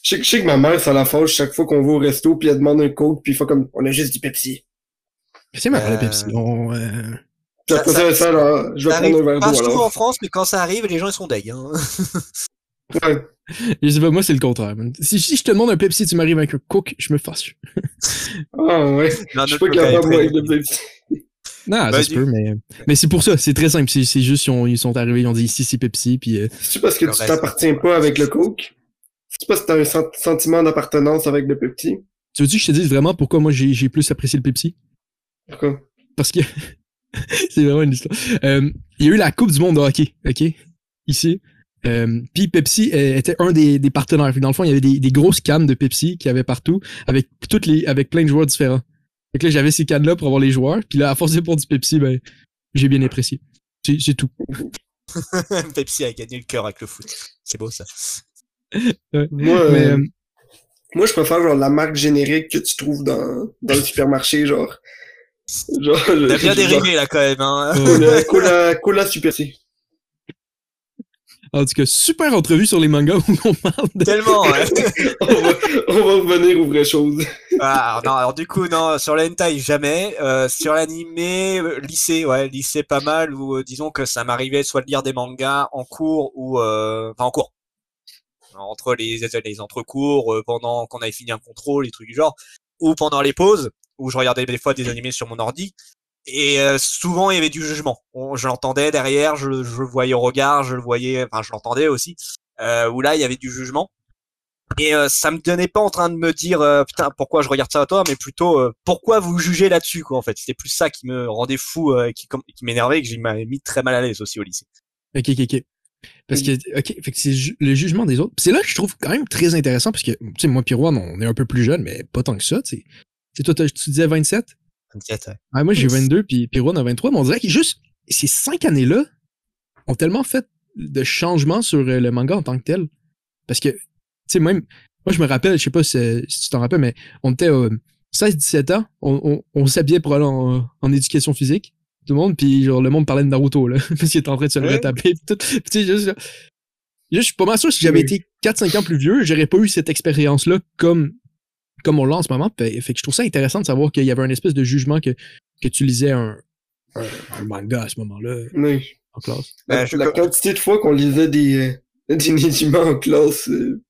je sais, que- je sais que ma mère, ça la fâche chaque fois qu'on va au resto, puis elle demande un coke, puis il fait comme, on a juste du Pepsi. c'est marrant le Euh, Pepsi. On, euh, Ça- ça- ça, ça, là, je vais Ça prendre un arrive verre d'eau souvent en. France, mais quand ça arrive, les gens ils sont deg. Hein. Ouais. je sais pas, moi, c'est le contraire. man. Si, si je te demande un Pepsi, tu m'arrives avec un Coke, je me fâche. Ah ouais. Non, Je suis pas capable, avec le Pepsi. Non, ça Ben, se peut, mais, mais c'est pour ça. C'est très simple. C'est juste, ils, ont- ils sont arrivés, ils ont dit ici, c'est Pepsi, puis euh, C'est parce que Le tu t'appartiens pas avec le coke? C'est parce que t'as un sen- sentiment d'appartenance avec le Pepsi? tu veux-tu que je te dise vraiment pourquoi moi j'ai j'ai plus apprécié le Pepsi? Pourquoi? Parce que c'est vraiment une histoire. Euh, il y a eu la Coupe du Monde de hockey, OK? Ici. Euh, Puis Pepsi euh, était un des, des partenaires. Dans le fond, il y avait des, des grosses cannes de Pepsi qu'il y avait partout, avec toutes les, avec plein de joueurs différents. Fait que là, j'avais ces cannes-là pour avoir les joueurs. Puis là, à force de pour du Pepsi, ben, j'ai bien apprécié. C'est c'est tout. Pepsi a gagné le cœur avec le foot. C'est beau ça. Ouais. Moi, euh, Mais, euh, moi, je préfère genre la marque générique que tu trouves dans, dans le supermarché, genre. Genre, a bien dérivé là quand même. Hein. Cola, cola, cola Super C. en tout cas, super entrevue sur les mangas où on parle de. Tellement. ouais. on, va, on va revenir aux vraies choses. Ah, alors, non, alors du coup, non, sur la hentai, jamais. Euh, sur l'animé, lycée, ouais, lycée pas mal, où euh, disons que ça m'arrivait soit de lire des mangas en cours ou... Euh, enfin, en cours. Entre les, les entrecours, euh, pendant qu'on avait fini un contrôle, les trucs du genre, ou pendant les pauses, où je regardais des fois des animés sur mon ordi. Et euh, souvent, il y avait du jugement. Je l'entendais derrière, je, je le voyais au regard, je le voyais, enfin, je l'entendais aussi. Euh, où là, il y avait du jugement. Et euh, ça me donnait pas en train de me dire euh, putain pourquoi je regarde ça à toi, mais plutôt euh, pourquoi vous jugez là-dessus quoi en fait. C'était plus ça qui me rendait fou, qui, qui m'énervait que j'ai mis très mal à l'aise aussi au lycée. Ok, ok, ok. Parce que, ok, fait que c'est ju- le jugement des autres. C'est là que je trouve quand même très intéressant parce que, tu sais, moi, Pirouane, on est un peu plus jeune, mais pas tant que ça, tu sais. Toi, tu disais 27? T'inquiète. ouais. Ah, moi, j'ai Yes. 22, puis Pirouane a 23, mais on dirait que juste ces cinq années-là ont tellement fait de changements sur euh, le manga en tant que tel. Parce que, tu sais, même, moi, je me rappelle, je sais pas si, si tu t'en rappelles, mais on était euh, 16-17 ans, on, on, on s'habillait pour aller en, en éducation physique, tout le monde, puis genre, le monde parlait de Naruto, là, parce qu'il était en train de se le Ouais. retaper, tout. Tu sais, juste, je suis pas mal sûr, si j'avais Oui. été 4-5 ans plus vieux, j'aurais pas eu cette expérience-là comme, comme on l'a en ce moment. Fait, fait que je trouve ça intéressant de savoir qu'il y avait un espèce de jugement que, que tu lisais un, un, un manga à ce moment-là, Oui. en classe. La, je- la quantité de fois qu'on lisait des, euh, des Nijima en classe, euh,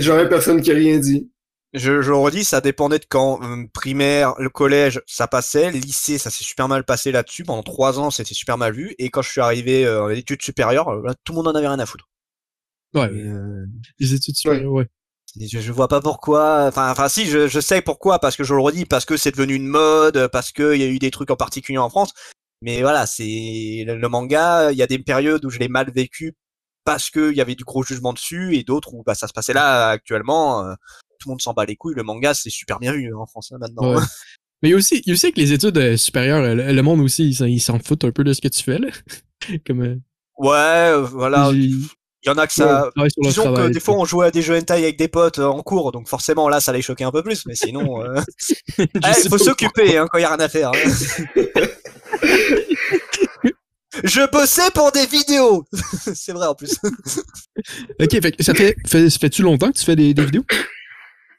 jamais personne qui a rien dit. Je, je le redis, ça dépendait de quand. Euh, primaire, le collège, ça passait. Lycée, ça s'est super mal passé là-dessus. Pendant trois ans, c'était super mal vu. Et quand je suis arrivé euh, à l'étude supérieure, euh, là, tout le monde en avait rien à foutre. Ouais, Et, euh, les études supérieures, ouais. Je, je vois pas pourquoi. Enfin, enfin, si, je, je sais pourquoi, parce que je le redis, parce que c'est devenu une mode, parce qu'il y a eu des trucs en particulier en France. Mais voilà, c'est le, le manga. Il y a des périodes où je l'ai mal vécu parce qu'il y avait du gros jugement dessus, et d'autres où bah, ça se passait là actuellement. Tout le monde s'en bat les couilles. Le manga, c'est super bien vu en France hein, maintenant. Ouais. Mais il y a aussi, il y a aussi avec les études euh, supérieures, euh, le, le monde aussi, ils s'en- foutent un peu de ce que tu fais, là. Comme, euh, Ouais, euh, voilà. Il y en a que ça. leur Disons que travail, des fois on jouait à des jeux hentai avec des potes euh, en cours, donc forcément là ça les choquait un peu plus, mais sinon, euh... Eh, sais faut pas s'occuper hein, quand il y a rien à faire. hein. Je bossais pour des vidéos. c'est vrai en plus. Ok, fait, que ça fait, fait, ça fait-tu longtemps que tu fais des, des vidéos?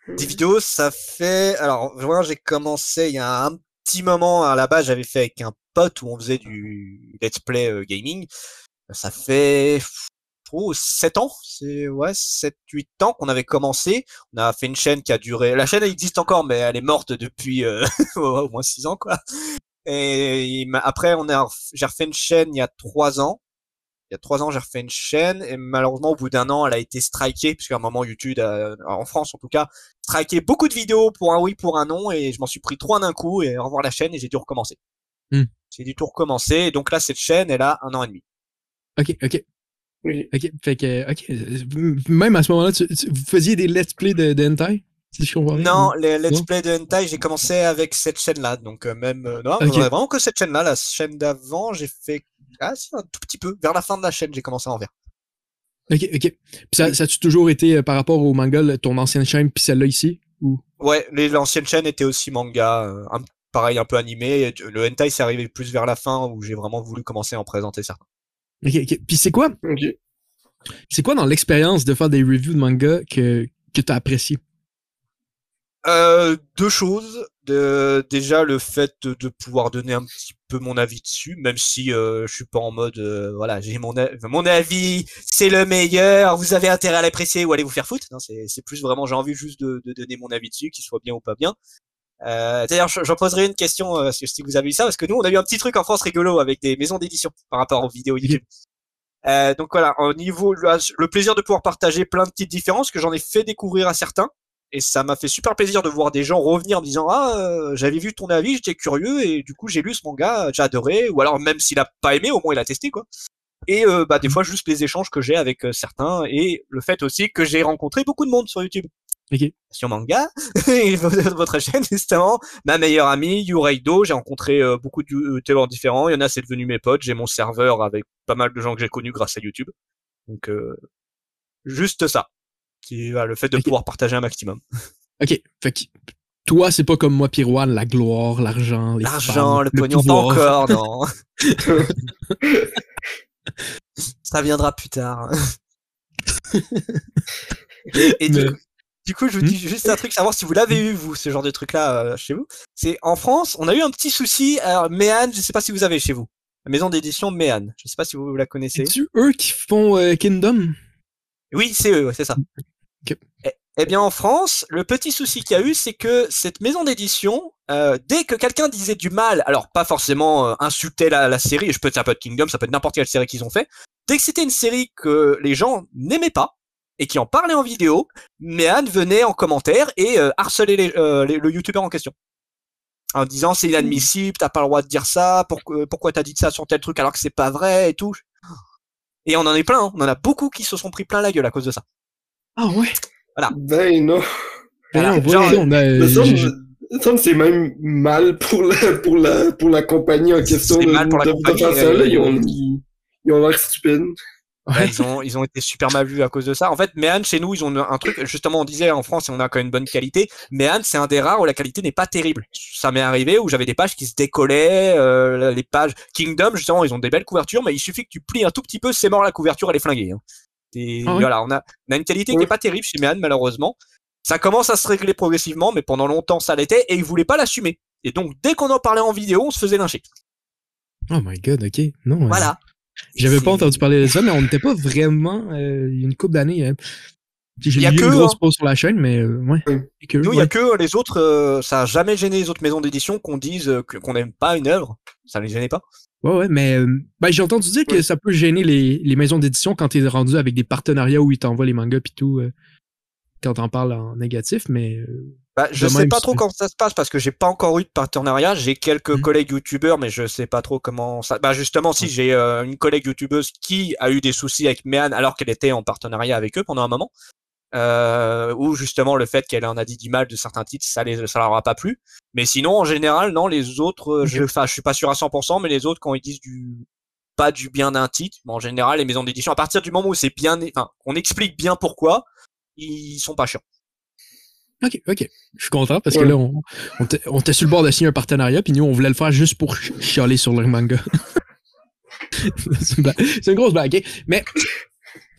Des vidéos, ça fait. Alors, vraiment, j'ai commencé il y a un petit moment. À la base, j'avais fait avec un pote où on faisait du let's play euh, gaming. Ça fait oh, 7 ans, c'est ouais, 7 8 ans qu'on avait commencé. On a fait une chaîne qui a duré la chaîne elle existe encore mais elle est morte depuis euh, au moins 6 ans quoi. Et après on a j'ai refait une chaîne il y a 3 ans. Il y a 3 ans, j'ai refait une chaîne et malheureusement au bout d'un an, elle a été strikée puisqu'à un moment YouTube a- en France en tout cas, striké beaucoup de vidéos pour un oui, pour un non et je m'en suis pris trois d'un coup et au revoir la chaîne et j'ai dû recommencer. Hmm. J'ai dû tout recommencer et donc là cette chaîne elle a un an et demi. Ok, ok. Oui. Ok, fait que, ok. euh, Même à ce moment-là, tu, tu- vous faisiez des let's play de, de hentai? Si je comprends bien? Non, les let's Non. play de hentai, j'ai commencé avec cette chaîne-là, donc euh, même euh, non, Ok. vraiment que cette chaîne-là, la chaîne d'avant, j'ai fait Ah si, un tout petit peu. Vers la fin de la chaîne, j'ai commencé à en faire. Ok, ok. Puis ça, ça a-tu toujours été euh, par rapport au manga, ton ancienne chaîne, puis celle-là ici? Ou... Ouais, les- l'ancienne chaîne était aussi manga, euh, un- pareil, un peu animé. Le hentai, c'est arrivé plus vers la fin où j'ai vraiment voulu commencer à en présenter certains. Ok, ok. Puis c'est quoi, Ok. c'est quoi dans l'expérience de faire des reviews de manga que, que t'as apprécié? Euh, deux choses. De, déjà le fait de, pouvoir donner un petit peu mon avis dessus, même si euh, je suis pas en mode euh, voilà j'ai mon mon avis c'est le meilleur, vous avez intérêt à l'apprécier ou allez vous faire foutre. Non, c'est plus vraiment j'ai envie juste de, de donner mon avis dessus, qu'il soit bien ou pas bien. Euh, D'ailleurs, je- j'en poserai une question euh, si si vous avez eu ça, parce que nous on a eu un petit truc en France rigolo avec des maisons d'édition par rapport aux vidéos YouTube. Euh, donc voilà, au niveau le, le plaisir de pouvoir partager plein de petites différences que j'en ai fait découvrir à certains et ça m'a fait super plaisir de voir des gens revenir en me disant ah euh, j'avais vu ton avis j'étais curieux et du coup j'ai lu ce manga j'ai adoré. Ou alors même s'il a pas aimé au moins il a testé quoi. Et euh, bah des fois juste les échanges que j'ai avec euh, certains et le fait aussi que j'ai rencontré beaucoup de monde sur YouTube. Ok. sur manga et votre chaîne justement. Ma meilleure amie Yureido j'ai rencontré euh, beaucoup de youtubeurs différents. Il y en a c'est devenu mes potes. J'ai mon serveur avec pas mal de gens que j'ai connus grâce à YouTube. Donc euh, juste ça qui voilà, le fait de pouvoir partager un maximum Ok. Fait que toi, c'est pas comme moi, Pirouane, la gloire, l'argent, les L'argent, femmes, le pognon, encore, non. Ça viendra plus tard. et et du, coup, du coup, je vous Hmm dis juste un truc, savoir si vous l'avez eu, vous, ce genre de truc-là, euh, chez vous. C'est en France, on a eu un petit souci. Alors, Méane, je sais pas si vous avez chez vous. La maison d'édition Méane. Je sais pas si vous la connaissez. C'est-tu eux qui font euh, Kingdom? Oui, c'est eux, ouais, c'est ça. Eh, bien, en France, le petit souci qu'il y a eu, c'est que cette maison d'édition, euh, dès que quelqu'un disait du mal, alors pas forcément euh, insulter la, série, je peux ça peut être Kingdom, ça peut être n'importe quelle série qu'ils ont fait, dès que c'était une série que les gens n'aimaient pas et qui en parlaient en vidéo, Méane venait en commentaire et euh, harcelait euh, le youtubeur en question. En disant c'est inadmissible, t'as pas le droit de dire ça, pourquoi, pourquoi t'as dit ça sur tel truc alors que c'est pas vrai et tout. Et on en est plein, hein. on en a beaucoup qui se sont pris plein la gueule à cause de ça. Ah ouais. Ben non. Ben Voilà. non, Genre, on a- c'est même mal pour la, pour la, pour la compagnie en question C'est de, mal pour la de- de compagnie, faire ça, euh, là. Ils ont, ils, ils ont l'air stupides. Ouais. ils ont ils ont été super mal vus à cause de ça. En fait, Méane chez nous, ils ont un truc justement on disait en France on a quand même une bonne qualité. Méane c'est un des rares où la qualité n'est pas terrible. Ça m'est arrivé où j'avais des pages qui se décollaient, euh, les pages Kingdom justement ils ont des belles couvertures, mais il suffit que tu plies un tout petit peu, c'est mort la couverture elle est flinguée. hein. Et Ah ouais voilà, on a on a une qualité qui Ouais. est pas terrible chez Méane malheureusement. Ça commence à se régler progressivement, mais pendant longtemps ça l'était et ils voulaient pas l'assumer. Et donc dès qu'on en parlait en vidéo, on se faisait lyncher. Oh my god, ok. Non. euh, Voilà. J'avais pas entendu parler de ça, mais on n'était pas vraiment. euh, Il y a une couple d'années. hein. J'ai Il y a eu que, une grosse hein. pause sur la chaîne, mais euh, ouais. Oui. Et que, Nous, il y a ouais. que les autres, euh, ça a jamais gêné les autres maisons d'édition qu'on dise euh, qu'on n'aime pas une œuvre. Ça les gênait pas. Ouais, ouais, mais euh, ben, j'ai entendu dire que ça peut gêner les, les maisons d'édition quand t'es rendu avec des partenariats où ils t'envoient les mangas pis tout, euh, quand t'en parles en négatif, mais euh, Bah, je sais pas trop comment ça se passe parce que j'ai pas encore eu de partenariat. J'ai quelques Mhm. collègues youtubeurs, mais je sais pas trop comment ça. Bah justement, si j'ai euh, une collègue youtubeuse qui a eu des soucis avec Méane alors qu'elle était en partenariat avec eux pendant un moment, euh, ou justement le fait qu'elle en a dit du mal de certains titres, ça les, ça leur a pas plu. Mais sinon, en général, non, les autres, euh, je, enfin, je suis pas sûr à 100%, mais les autres quand ils disent du pas du bien d'un titre, mais en général, les maisons d'édition, à partir du moment où c'est bien, enfin, on explique bien pourquoi, ils sont pas chiants. ok, ok. Je suis content parce que là, on, on était sur le bord de signer un partenariat, puis nous, on voulait le faire juste pour ch- chialer sur leur manga. c'est une grosse blague? Mais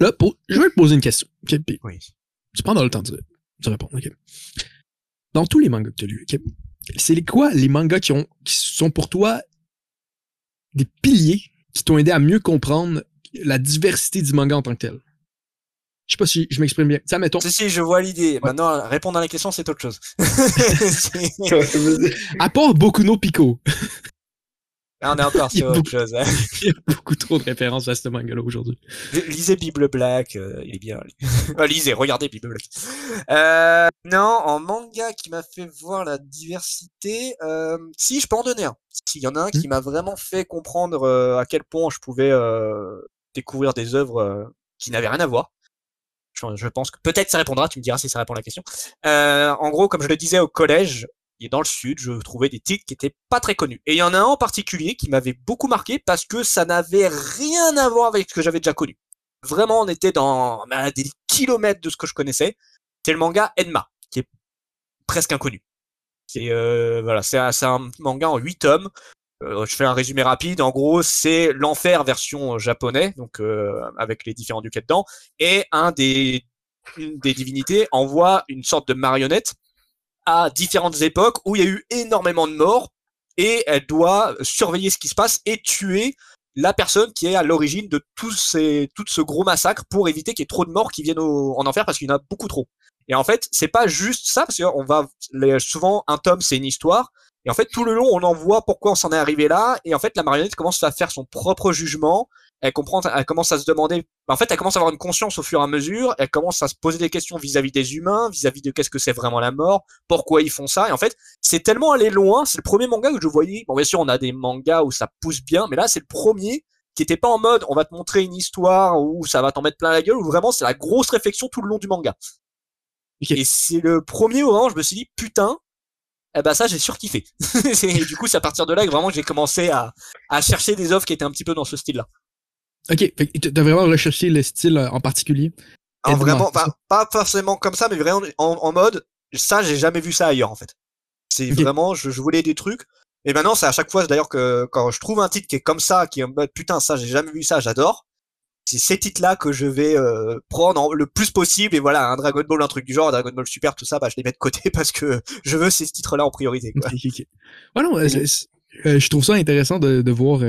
là, pour, je vais te poser une question. Puis Oui. Tu prendras le temps de, de répondre. ok? Dans tous les mangas que tu as lus, ok? c'est les- quoi les mangas qui, ont, qui sont pour toi des piliers qui t'ont aidé à mieux comprendre la diversité du manga en tant que tel? Je sais pas si je m'exprime bien. Ça, mettons, Si, si, je vois l'idée. Maintenant, répondre à la question, c'est autre chose. À part Boku no Pico, Ah, on est encore sur autre beaucoup- chose. hein. il y a beaucoup trop de références à ce manga-là aujourd'hui. Lisez Bible Black, euh, il est bien. Ah, lisez, regardez Bible Black. Euh, non, en manga qui m'a fait voir la diversité, euh, si je peux en donner un. S'il y en a un qui m'a vraiment fait comprendre euh, à quel point je pouvais euh, découvrir des œuvres euh, qui n'avaient rien à voir. Je, je pense que peut-être ça répondra, tu me diras si ça répond à la question. Euh, en gros, comme je le disais au collège, et dans le sud, je trouvais des titres qui étaient pas très connus. Et il y en a un en particulier qui m'avait beaucoup marqué parce que ça n'avait rien à voir avec ce que j'avais déjà connu. Vraiment, on était dans à des kilomètres de ce que je connaissais. C'est le manga Enma, qui est presque inconnu. C'est euh, voilà, c'est un, manga en 8 tomes. Euh, je fais un résumé rapide. En gros, c'est l'enfer version japonais, donc euh, avec les différents duquets dedans. Et un des une des divinités envoie une sorte de marionnette à différentes époques où il y a eu énormément de morts et elle doit surveiller ce qui se passe et tuer la personne qui est à l'origine de tout, ces, tout ce gros massacre pour éviter qu'il y ait trop de morts qui viennent en enfer parce qu'il y en a beaucoup trop. Et en fait, c'est pas juste ça parce qu'on va souvent un tome c'est une histoire. Et en fait tout le long on en voit pourquoi on s'en est arrivé là. Et en fait la marionnette commence à faire son propre jugement elle comprend, elle commence à se demander, en fait, elle commence à avoir une conscience au fur et à mesure, elle commence à se poser des questions vis-à-vis des humains, vis-à-vis de qu'est-ce que c'est vraiment la mort, pourquoi ils font ça, et en fait, c'est tellement allé loin, c'est le premier manga que je voyais, bon, bien sûr, on a des mangas où ça pousse bien, mais là, c'est le premier qui était pas en mode, on va te montrer une histoire où ça va t'en mettre plein la gueule, où vraiment, c'est la grosse réflexion tout le long du manga. Et c'est le premier où vraiment, je me suis dit, putain, eh ben ça j'ai surkiffé. et du coup c'est à partir de là que vraiment j'ai commencé à, à chercher des offres qui étaient un petit peu dans ce style-là. Ok, tu as vraiment recherché le style euh, en particulier vraiment, pas, forcément comme ça, mais vraiment en, mode, ça, j'ai jamais vu ça ailleurs en fait. C'est vraiment, je, voulais des trucs. Et maintenant, c'est à chaque fois d'ailleurs que quand je trouve un titre qui est comme ça, qui est en mode putain, ça, j'ai jamais vu ça, j'adore. C'est ces titres-là que je vais euh, prendre le plus possible. Et voilà, un Dragon Ball, un truc du genre, un Dragon Ball Super, tout ça, bah, je les mets de côté parce que je veux ces titres-là en priorité. Quoi. Ouais, non, euh, je trouve ça intéressant de, de voir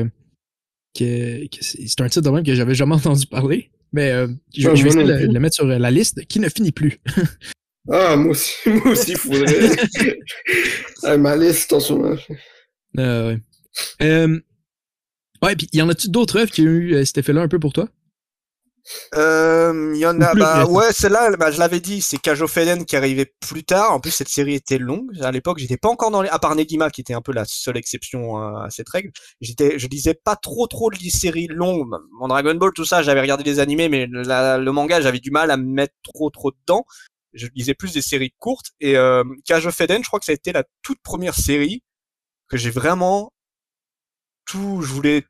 que, c'est un titre de même que j'avais jamais entendu parler. Mais euh, je, vais essayer de le, mettre sur la liste qui ne finit plus. ah, moi aussi, moi aussi, il faudrait. ma liste en ce moment. Euh, ouais. Euh, ouais, puis y en a-tu d'autres œuvres qui ont eu cet effet-là un peu pour toi? Euh, il y en a, bah, ouais, celle-là, bah, je l'avais dit, c'est Kajo Feden qui arrivait plus tard. En plus, cette série était longue. À l'époque, j'étais pas encore dans les, à part Negima, qui était un peu la seule exception à cette règle. J'étais, je lisais pas trop, trop de séries longues. Mon Dragon Ball, tout ça, j'avais regardé les animés, mais le manga, j'avais du mal à me mettre trop, trop dedans. Je lisais plus des séries courtes. Et, euh, Kajo Feden, je crois que ça a été la toute première série que j'ai vraiment tout, je voulais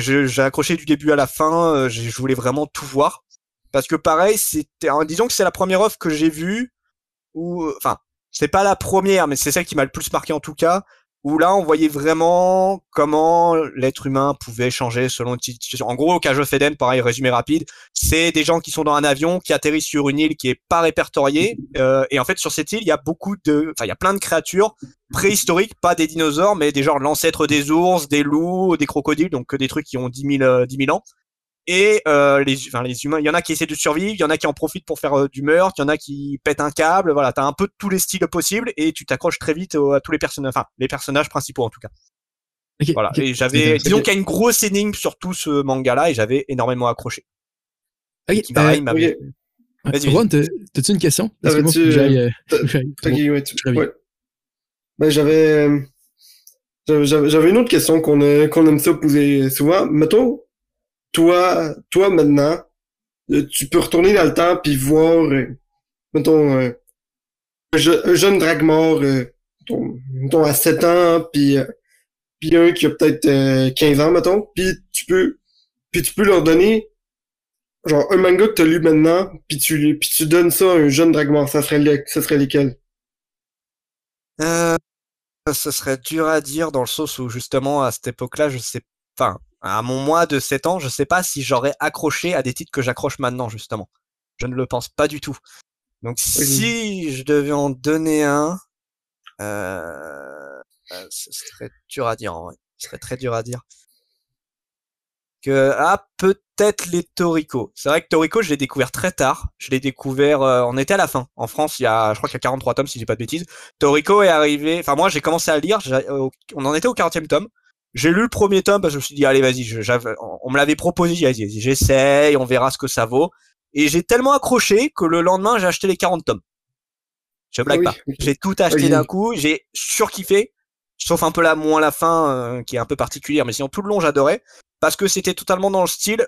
j'ai accroché du début à la fin. Euh, je voulais vraiment tout voir parce que pareil, c'était, disons que c'est la première offre que j'ai vue ou, enfin, c'est pas la première, mais c'est celle qui m'a le plus marqué en tout cas, où là on voyait vraiment comment l'être humain pouvait changer selon une situation. En gros, Cage of Eden, pareil, résumé rapide, c'est des gens qui sont dans un avion, qui atterrissent sur une île qui est pas répertoriée, euh, et en fait sur cette île il y a beaucoup de, enfin il y a plein de créatures préhistoriques, pas des dinosaures, mais des genres l'ancêtre des ours, des loups, des crocodiles, donc des trucs qui ont 10 000, 10 000 ans. Et euh, les, enfin, les humains, il y en a qui essaient de survivre, il y en a qui en profitent pour faire euh, du meurtre, il y en a qui pètent un câble. Voilà, t'as un peu tous les styles possibles et tu t'accroches très vite à tous les personnages, enfin les personnages principaux en tout cas. voilà. Et j'avais, disons qu'il y a une grosse énigme sur tout ce manga-là et j'avais énormément accroché. Ok. Qui, pareil, euh, okay. Vas-y. t'as-tu une question? Parce que moi, j'aille. Ben, j'avais, j'avais une autre question qu'on qu'on aime ça poser souvent. Mettons, toi, toi maintenant, euh, tu peux retourner dans le temps puis voir, euh, mettons, euh, un, jeune Dragmore, mettons, à 7 ans, puis puis un qui a peut-être 15 ans, mettons, puis tu peux puis tu peux leur donner genre un manga que t'as lu maintenant, puis tu puis tu donnes ça à un jeune Dragmore, ça serait ça serait lesquels? Euh, ce serait dur à dire dans le sens où justement à cette époque-là, je sais, enfin, à mon mois de 7 ans, je sais pas si j'aurais accroché à des titres que j'accroche maintenant, justement. Je ne le pense pas du tout. Donc si je devais en donner un, euh, euh, ce serait dur à dire en vrai. Ce serait très dur à dire. Que ah peut-être les Toriko. C'est vrai que Toriko, je l'ai découvert très tard. Je l'ai découvert, euh, on était à la fin. En France, il y a, je crois qu'il y a 43 tomes si j'ai pas de bêtises. Toriko est arrivé. Enfin moi, j'ai commencé à lire. On en était au 40e tome. J'ai lu le premier tome parce que je me suis dit allez vas-y, on me l'avait proposé, j'essaye, on verra ce que ça vaut. Et j'ai tellement accroché que le lendemain j'ai acheté les 40 tomes. Je blague pas. J'ai tout acheté d'un coup, j'ai surkiffé, sauf un peu la moins la fin euh, qui est un peu particulière, mais sinon tout le long j'adorais parce que c'était totalement dans le style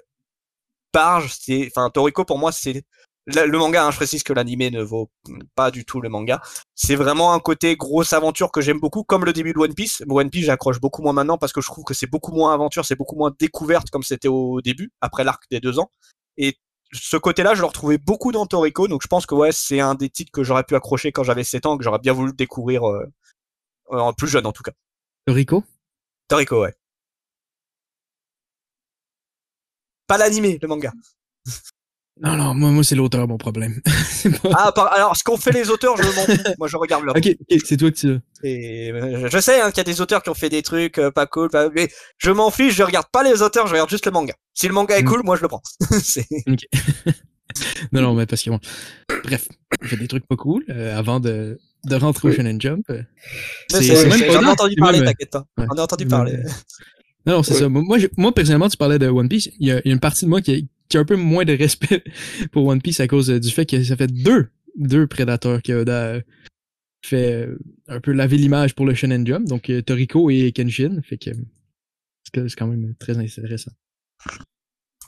Barge. Enfin Toriko pour moi c'est le manga, hein, je précise que l'animé ne vaut pas du tout le manga. C'est vraiment un côté grosse aventure que j'aime beaucoup, comme le début de One Piece. One Piece, j'accroche beaucoup moins maintenant parce que je trouve que c'est beaucoup moins aventure, c'est beaucoup moins découverte comme c'était au début, après l'arc des deux ans. Et ce côté-là, je le retrouvais beaucoup dans Toriko, donc je pense que ouais, c'est un des titres que j'aurais pu accrocher quand j'avais 7 ans, que j'aurais bien voulu découvrir euh, en plus jeune en tout cas. Toriko? Toriko, ouais. Pas l'animé, le manga. Non, non, moi, moi c'est l'auteur mon problème. ah, alors ce qu'ont fait les auteurs, je m'en fous. Moi, je regarde leur. ok, c'est toi que tu. Et euh, je sais hein, qu'il y a des auteurs qui ont fait des trucs euh, pas cool, mais je m'en fiche. Je regarde pas les auteurs, je regarde juste le manga. Si le manga est mm. cool, moi je le prends. ok. non, non, mais parce que bon. Bref, fait des trucs pas cool euh, avant de, de rentrer au Shonen Jump. J'en ai entendu parler, t'inquiète pas. On a entendu parler. Non, non c'est ça. Moi, moi, personnellement, tu parlais de One Piece. Il y, a, il y a une partie de moi qui, qui a un peu moins de respect pour One Piece à cause du fait que ça fait deux, deux prédateurs qui a fait euh, un peu laver l'image pour le Shonen Jump, donc euh, Toriko et Kenshin, fait que c'est quand même très intéressant.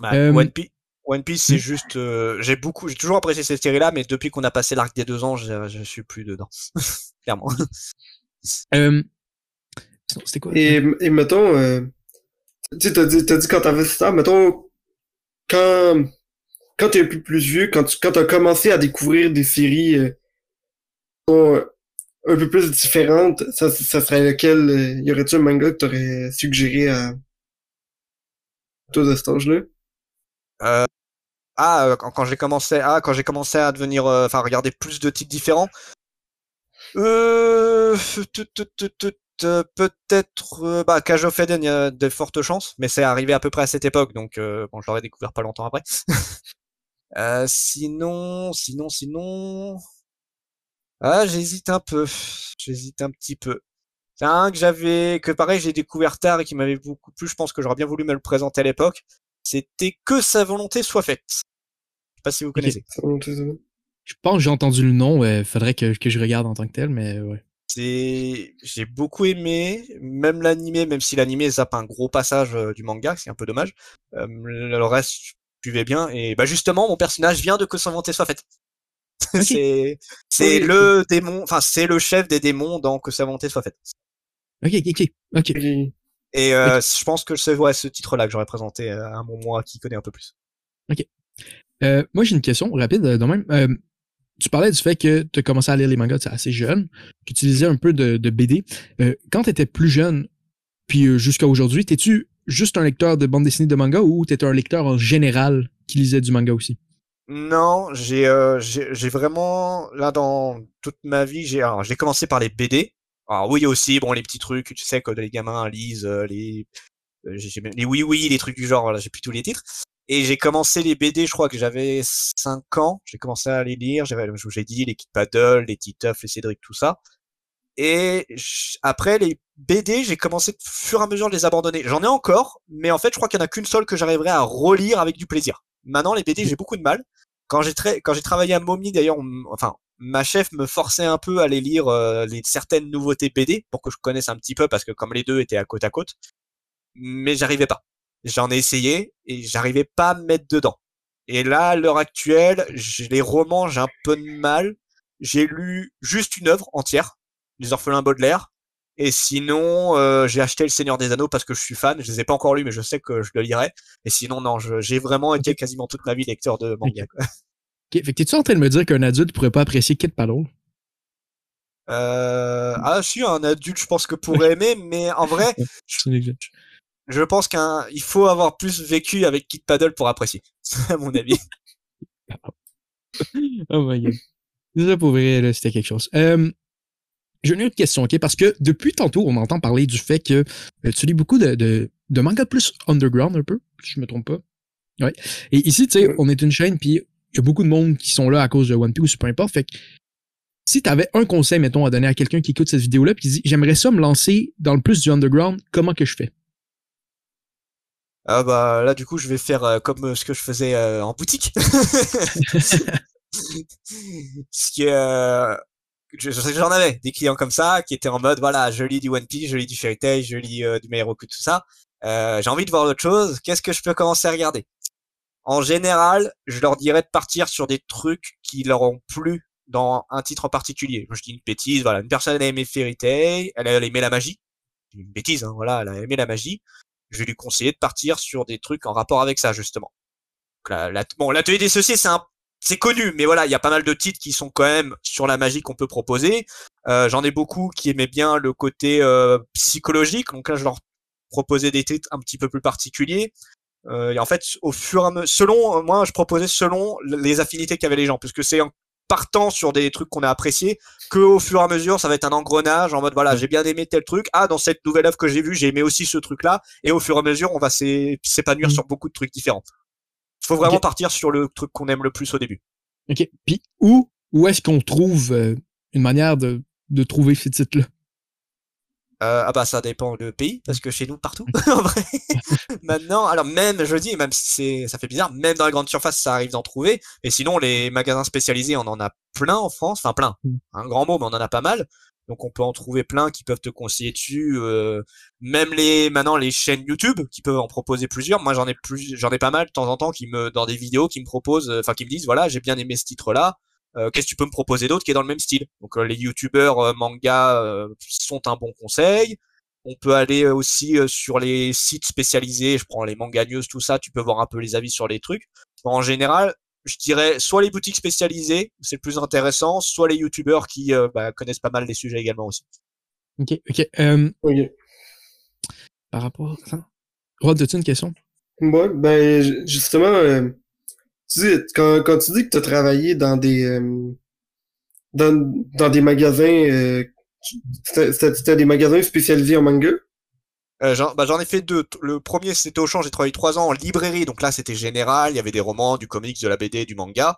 Bah, euh, One Piece, One Piece c'est juste, j'ai beaucoup, j'ai toujours apprécié cette série-là, mais depuis qu'on a passé l'arc des deux ans, je, je suis plus dedans, clairement. C'était quoi? Et, et mettons, tu sais, t'as dit, t'as dit quand t'avais ça, mettons, quand, quand t'es un peu plus vieux, quand tu quand as commencé à découvrir des séries euh, un peu plus différentes, ça, serait lequel euh, y aurait-tu un manga que t'aurais suggéré à toi de cet âge-là? Euh, ah, quand, j'ai commencé, ah, quand j'ai commencé à devenir, enfin, regarder plus de titres différents. Euh, euh, peut-être euh, bah, Cage of Eden, il y a de fortes chances, mais c'est arrivé à peu près à cette époque, donc euh, bon, je l'aurais découvert pas longtemps après. euh, sinon, sinon, sinon, ah, j'hésite un peu, j'hésite un petit peu. C'est un que j'avais, que pareil, j'ai découvert tard et qui m'avait beaucoup plu. Je pense que j'aurais bien voulu me le présenter à l'époque. C'était que sa volonté soit faite. Je sais pas si vous connaissez. Je pense que j'ai entendu le nom. Il faudrait que, que je regarde en tant que tel, mais ouais c'est j'ai beaucoup aimé même l'animé même si l'animé zappe un gros passage euh, du manga c'est un peu dommage euh, le reste suivait bien et bah justement mon personnage vient de que son volonté soit faite c'est c'est le démon enfin c'est le chef des démons dans que sa volonté soit faite ok ok. Ok et euh, je pense que c'est ouais, ce titre là que j'aurais présenté à mon moi qui connaît un peu plus. Ok. Moi j'ai une question rapide dans même tu parlais du fait que tu as commencé à lire les mangas assez jeune, que tu lisais un peu de, BD. Euh, quand tu étais plus jeune, puis euh, jusqu'à aujourd'hui, t'es-tu juste un lecteur de bande dessinée de manga ou t'étais un lecteur en général qui lisait du manga aussi? Non, j'ai euh, vraiment là dans toute ma vie, j'ai j'ai commencé par les BD. Alors oui aussi, bon les petits trucs, tu sais que les gamins lisent les les oui oui, les trucs du genre, voilà, j'ai plus tous les titres. Et j'ai commencé les BD, je crois que j'avais 5 ans. J'ai commencé à les lire. J'avais, je vous ai dit, les Kid Paddle, les Titeuf, les Cédric, tout ça. Et après, les BD, j'ai commencé, au fur et à mesure, de les abandonner. J'en ai encore, mais en fait, je crois qu'il n'y en a qu'une seule que j'arriverai à relire avec du plaisir. Maintenant, les BD, j'ai beaucoup de mal. Quand j'ai quand j'ai travaillé à Mommy, d'ailleurs, enfin, ma chef me forçait un peu à les lire euh, les certaines nouveautés BD pour que je connaisse un petit peu parce que comme les deux étaient à côte à côte, mais j'arrivais pas. J'en ai essayé et j'arrivais pas à me mettre dedans. Et là, à l'heure actuelle, les romans, j'ai un peu de mal. J'ai lu juste une œuvre entière, Les Orphelins Baudelaire. Et sinon, euh, j'ai acheté Le Seigneur des Anneaux parce que je suis fan. Je les ai pas encore lus, mais je sais que je le lirai. Et sinon, non, j'ai vraiment été quasiment toute ma vie lecteur de manga. Quoi. Okay. Fait que tu en train de me dire qu'un adulte pourrait pas apprécier Kid Paddle? Euh... Ah, si, un adulte, je pense que pourrait aimer, mais en vrai, je pense qu'il faut avoir plus vécu avec Kid Paddle pour apprécier, à mon avis. oh my god. Déjà pour vrai, c'était quelque chose. Euh, J'ai une autre question, ok? Parce que depuis tantôt, on entend parler du fait que euh, tu lis beaucoup de, de, de manga plus underground un peu, si je me trompe pas. Ouais. Et ici, tu sais, on est une chaîne, puis il y a beaucoup de monde qui sont là à cause de One Piece ou peu importe. Fait que si tu avais un conseil, mettons, à donner à quelqu'un qui écoute cette vidéo-là, puis qui dit j'aimerais ça me lancer dans le plus du underground, comment que je fais? Ah bah là du coup je vais faire euh, comme euh, ce que je faisais euh, en boutique. ce qui est j'en avais des clients comme ça qui étaient en mode voilà je lis du One Piece, je lis du Fairy Tail, je lis du My tout ça. j'ai envie de voir autre chose. Qu'est-ce que je peux commencer à regarder? En général, je leur dirais de partir sur des trucs qui leur ont plu dans un titre en particulier. Je dis une bêtise, voilà, une personne a aimé Fairy Tail, elle a aimé la magie. Une bêtise, hein, voilà, elle a aimé la magie. Je vais lui conseiller de partir sur des trucs en rapport avec ça, justement. la, la, bon, l'atelier des c'est un c'est connu, mais voilà, il y a pas mal de titres qui sont quand même sur la magie qu'on peut proposer. Euh, J'en ai beaucoup qui aimaient bien le côté euh, psychologique, donc là je leur proposais des titres un petit peu plus particuliers. Euh, et en fait, au fur et à mesure, selon moi, je proposais selon les affinités qu'avaient les gens, puisque c'est partant sur des trucs qu'on a appréciés que au fur et à mesure, ça va être un engrenage en mode voilà, j'ai bien aimé tel truc. Ah, dans cette nouvelle œuvre que j'ai vue, j'ai aimé aussi ce truc-là. Et au fur et à mesure, on va s'épanouir mmh. sur beaucoup de trucs différents faut vraiment partir sur le truc qu'on aime le plus au début. Ok. Puis où, où est-ce qu'on trouve euh, une manière de, de trouver ces titres-là? Euh, ah bah ça dépend du pays parce que chez nous partout en vrai. Maintenant, alors même je dis même si c'est ça fait bizarre, même dans la grande surface ça arrive d'en trouver. Mais sinon les magasins spécialisés on en a plein en France, enfin plein, mm. un grand mot mais on en a pas mal. Donc on peut en trouver plein qui peuvent te conseiller dessus. Euh, même les maintenant les chaînes YouTube qui peuvent en proposer plusieurs. Moi j'en ai plus, j'en ai pas mal de temps en temps qui me dans des vidéos qui me proposent, euh, enfin qui me disent voilà j'ai bien aimé ce titre là. Euh, qu'est-ce que tu peux me proposer d'autre qui est dans le même style? Donc les YouTubeurs manga sont un bon conseil. On peut aller aussi sur les sites spécialisés. Je prends les manga news, tout ça. Tu peux voir un peu les avis sur les trucs. En général, je dirais soit les boutiques spécialisées, c'est le plus intéressant, soit les youtubeurs qui euh, bah, connaissent pas mal les sujets également aussi. Ok, ok. Euh, par rapport à ça, Rod, as-tu une question? Ouais, ben justement, euh, tu dis, quand, quand tu dis que tu as travaillé dans des dans, dans des magasins, c'était des magasins spécialisés en manga? Euh, bah, j'en ai fait deux. Le premier, c'était Auchan. J'ai travaillé trois ans en librairie. Donc là, c'était général. Il y avait des romans, du comics, de la BD, du manga,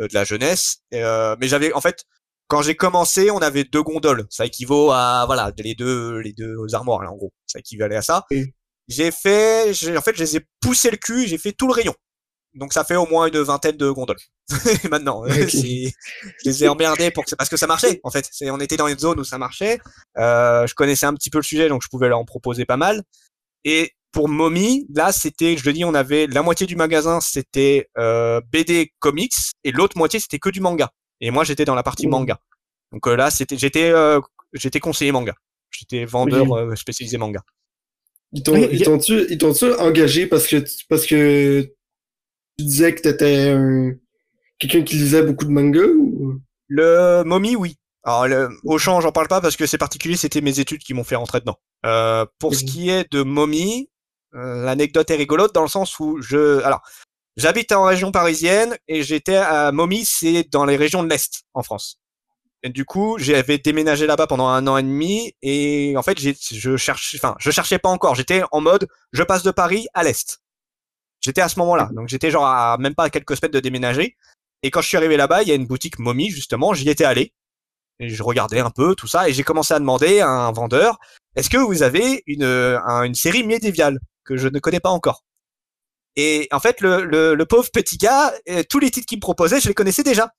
euh, de la jeunesse. Euh, mais j'avais, en fait, quand j'ai commencé, on avait deux gondoles. Ça équivaut à, voilà, les deux, les deux armoires, là, en gros. Ça équivalait à ça. J'ai fait, en fait, je les ai poussé le cul. J'ai fait tout le rayon. Donc ça fait au moins une vingtaine de gondoles. Maintenant, je les ai emmerdés pour que parce que ça marchait en fait. On était dans une zone où ça marchait. Euh, je connaissais un petit peu le sujet, donc je pouvais leur en proposer pas mal. Et pour Mommy, là, c'était, je le dis, on avait la moitié du magasin, c'était euh, BD comics, et l'autre moitié, c'était que du manga. Et moi, j'étais dans la partie manga. Donc euh, là, c'était, j'étais, euh, j'étais conseiller manga. J'étais vendeur euh, spécialisé manga. Ils t'ont, ils t'ont, engagé parce que, parce que disais que t'étais un... quelqu'un qui lisait beaucoup de manga ou... Le Mommy, oui. Alors, le... Auchan, j'en parle pas parce que c'est particulier, c'était mes études qui m'ont fait rentrer dedans. Euh, pour ce qui est de Mommy, euh, l'anecdote est rigolote dans le sens où je... Alors, j'habite en région parisienne et j'étais à Mommy, c'est dans les régions de l'Est, en France. Et du coup, j'avais déménagé là-bas pendant un an et demi et en fait, je cherchais, enfin, je cherchais pas encore. J'étais en mode, je passe de Paris à l'Est. J'étais à ce moment-là. Donc j'étais genre à même pas à quelques semaines de déménager. Et quand je suis arrivé là-bas, il y a une boutique momie justement, j'y étais allé. Et je regardais un peu tout ça et j'ai commencé à demander à un vendeur est-ce que vous avez une, une série médiévale que je ne connais pas encore? Et en fait, le, le, pauvre petit gars, euh, tous les titres qu'il me proposait, je les connaissais déjà.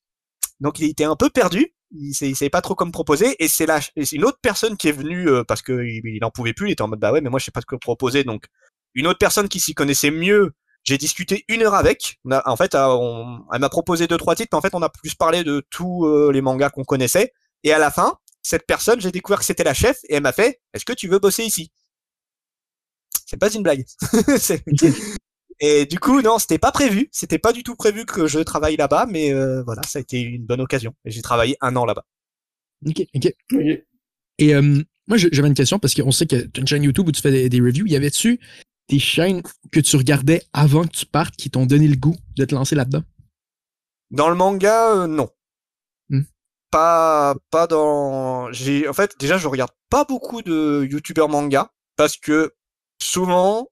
Donc il était un peu perdu, il, ne savait pas trop comment proposer. Et c'est là, une autre personne qui est venue euh, parce qu'il il en pouvait plus, il était en mode bah ouais, mais moi je sais pas ce que proposer. Donc une autre personne qui s'y connaissait mieux j'ai discuté une heure avec. en fait, euh, elle m'a proposé deux trois titres. Mais en fait, on a plus parlé de tous euh, les mangas qu'on connaissait. Et à la fin, cette personne, j'ai découvert que c'était la chef et elle m'a fait "Est-ce que tu veux bosser ici? C'est pas une blague. et du coup, non, c'était pas prévu. C'était pas du tout prévu que je travaille là-bas, mais euh, voilà, ça a été une bonne occasion. Et j'ai travaillé un an là-bas. Ok, ok. Et moi, j'avais une question parce qu'on sait que tu as une chaîne YouTube où tu fais des, des reviews. Y avait-tu des chaînes que tu regardais avant que tu partes qui t'ont donné le goût de te lancer là-dedans? Dans le manga, euh, non. Hmm. Pas, pas dans. J'ai, en fait, déjà, je regarde pas beaucoup de youtubeurs manga parce que souvent,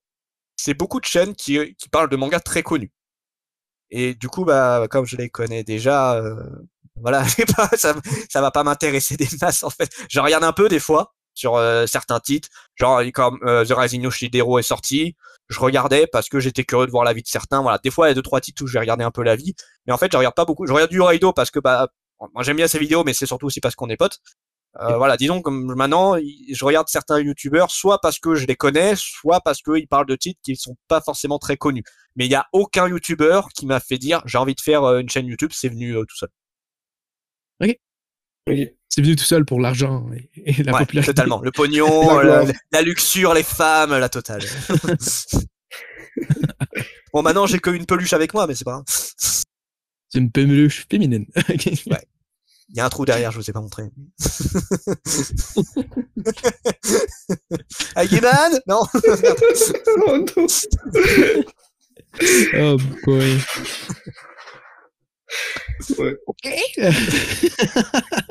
c'est beaucoup de chaînes qui, qui parlent de mangas très connus. Et du coup, bah, comme je les connais déjà, euh, voilà, pas, ça, ça va pas m'intéresser des masses en fait. Je regarde un peu des fois, sur euh, certains titres, genre comme euh, The Rising of Shidero est sorti, je regardais parce que j'étais curieux de voir la vie de certains. Voilà, des fois il y a deux trois titres où je vais regarder un peu la vie, mais en fait je regarde pas beaucoup. Je regarde du Raido parce que bah moi j'aime bien ses vidéos, mais c'est surtout aussi parce qu'on est potes. Euh, voilà, disons comme maintenant, je regarde certains youtubeurs, soit parce que je les connais, soit parce qu'ils parlent de titres qui sont pas forcément très connus. Mais il y a aucun youtubeur qui m'a fait dire j'ai envie de faire euh, une chaîne YouTube, c'est venu euh, tout seul. Ok. C'est venu tout seul pour l'argent et, la ouais, popularité. Totalement. Le pognon, la, la, luxure, les femmes, la totale. bon, maintenant, j'ai que une peluche avec moi, mais c'est pas grave. C'est une peluche féminine. ouais. Il y a un trou derrière, je vous ai pas montré. Aguiman Non Oh boy. Ouais. Ok.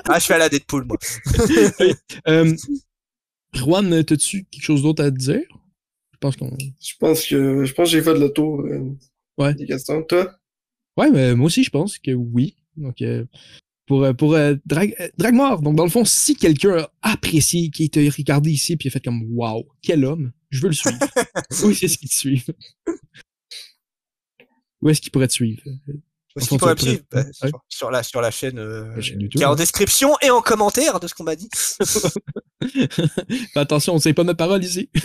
ah, je fais à la Deadpool, moi. euh, Juan, t'as-tu quelque chose d'autre à dire? Je pense qu'on. Je pense que je pense que j'ai fait le tour euh, ouais. des questions. Toi? Ouais, mais moi aussi, je pense que oui. Donc, euh, pour, euh, pour euh, Drag, Dragmore. Donc, dans le fond, si quelqu'un a apprécié, qui t'a regardé ici, puis a fait comme Wow, quel homme, je veux le suivre. oui, c'est ce qu'il te suit. Où est-ce qu'il pourrait te suivre? Suivre bah, sur, sur, la, sur la chaîne, euh, la chaîne YouTube, qui est en description et en commentaire de ce qu'on m'a dit. attention, on ne sait pas notre parole ici.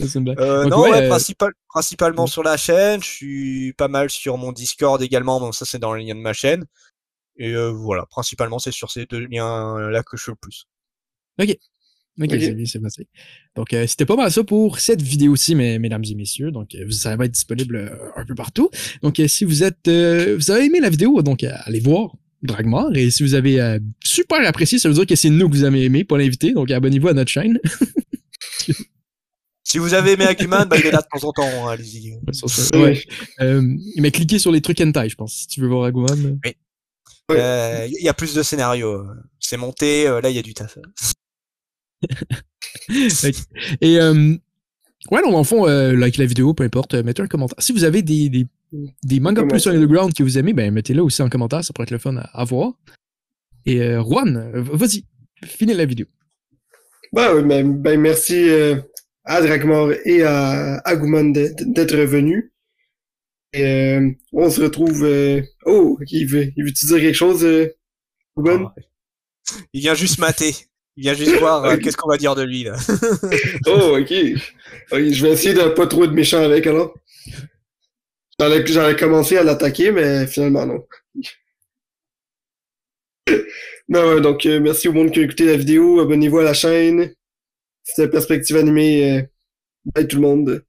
Euh, non, ouais, euh, principal, principalement sur la chaîne. Je suis pas mal sur mon Discord également. Ça, c'est dans le lien de ma chaîne. Et euh, voilà, principalement, c'est sur ces deux liens-là que je suis le plus. Ok. Ok, okay. c'est passé. Donc, euh, c'était pas mal ça pour cette vidéo-ci, mesdames et messieurs. Donc, ça va être disponible un peu partout. Donc, si vous êtes, vous avez aimé la vidéo, donc allez voir Dragmar. Et si vous avez super apprécié, ça veut dire que c'est nous que vous avez aimé, pas l'invité. Donc, abonnez-vous à notre chaîne. Si vous avez aimé Aguman, bah, il est là de temps en temps, hein, allez-y. Ouais. Euh, mais cliquez sur les trucs hentai, je pense, si tu veux voir Aguman. Oui. Il euh, y a plus de scénarios. C'est monté, euh, là, il y a du taf. okay. Et, euh, ouais, non, en fond, euh, like la vidéo, peu importe, mettez un commentaire. Si vous avez des, des, des mangas plus sur underground que vous aimez, ben, mettez-le aussi en commentaire, ça pourrait être le fun à, à voir. Et, euh, Juan, vas-y, finis la vidéo. Ben, ben, ben merci à Dragmore et à Agumon d'être revenu. Et, euh, on se retrouve. Euh... Oh, il veut, il veut-tu dire quelque chose, euh, oh, Il vient juste mater. Il vient juste voir euh, qu'est-ce qu'on va dire de lui là. oh, ok. Je vais essayer de pas trop être méchant avec alors. J'allais commencé à l'attaquer, mais finalement non. donc euh, merci au monde qui a écouté la vidéo. Abonnez-vous à la chaîne. C'était Perspective Animée. Euh, bye tout le monde.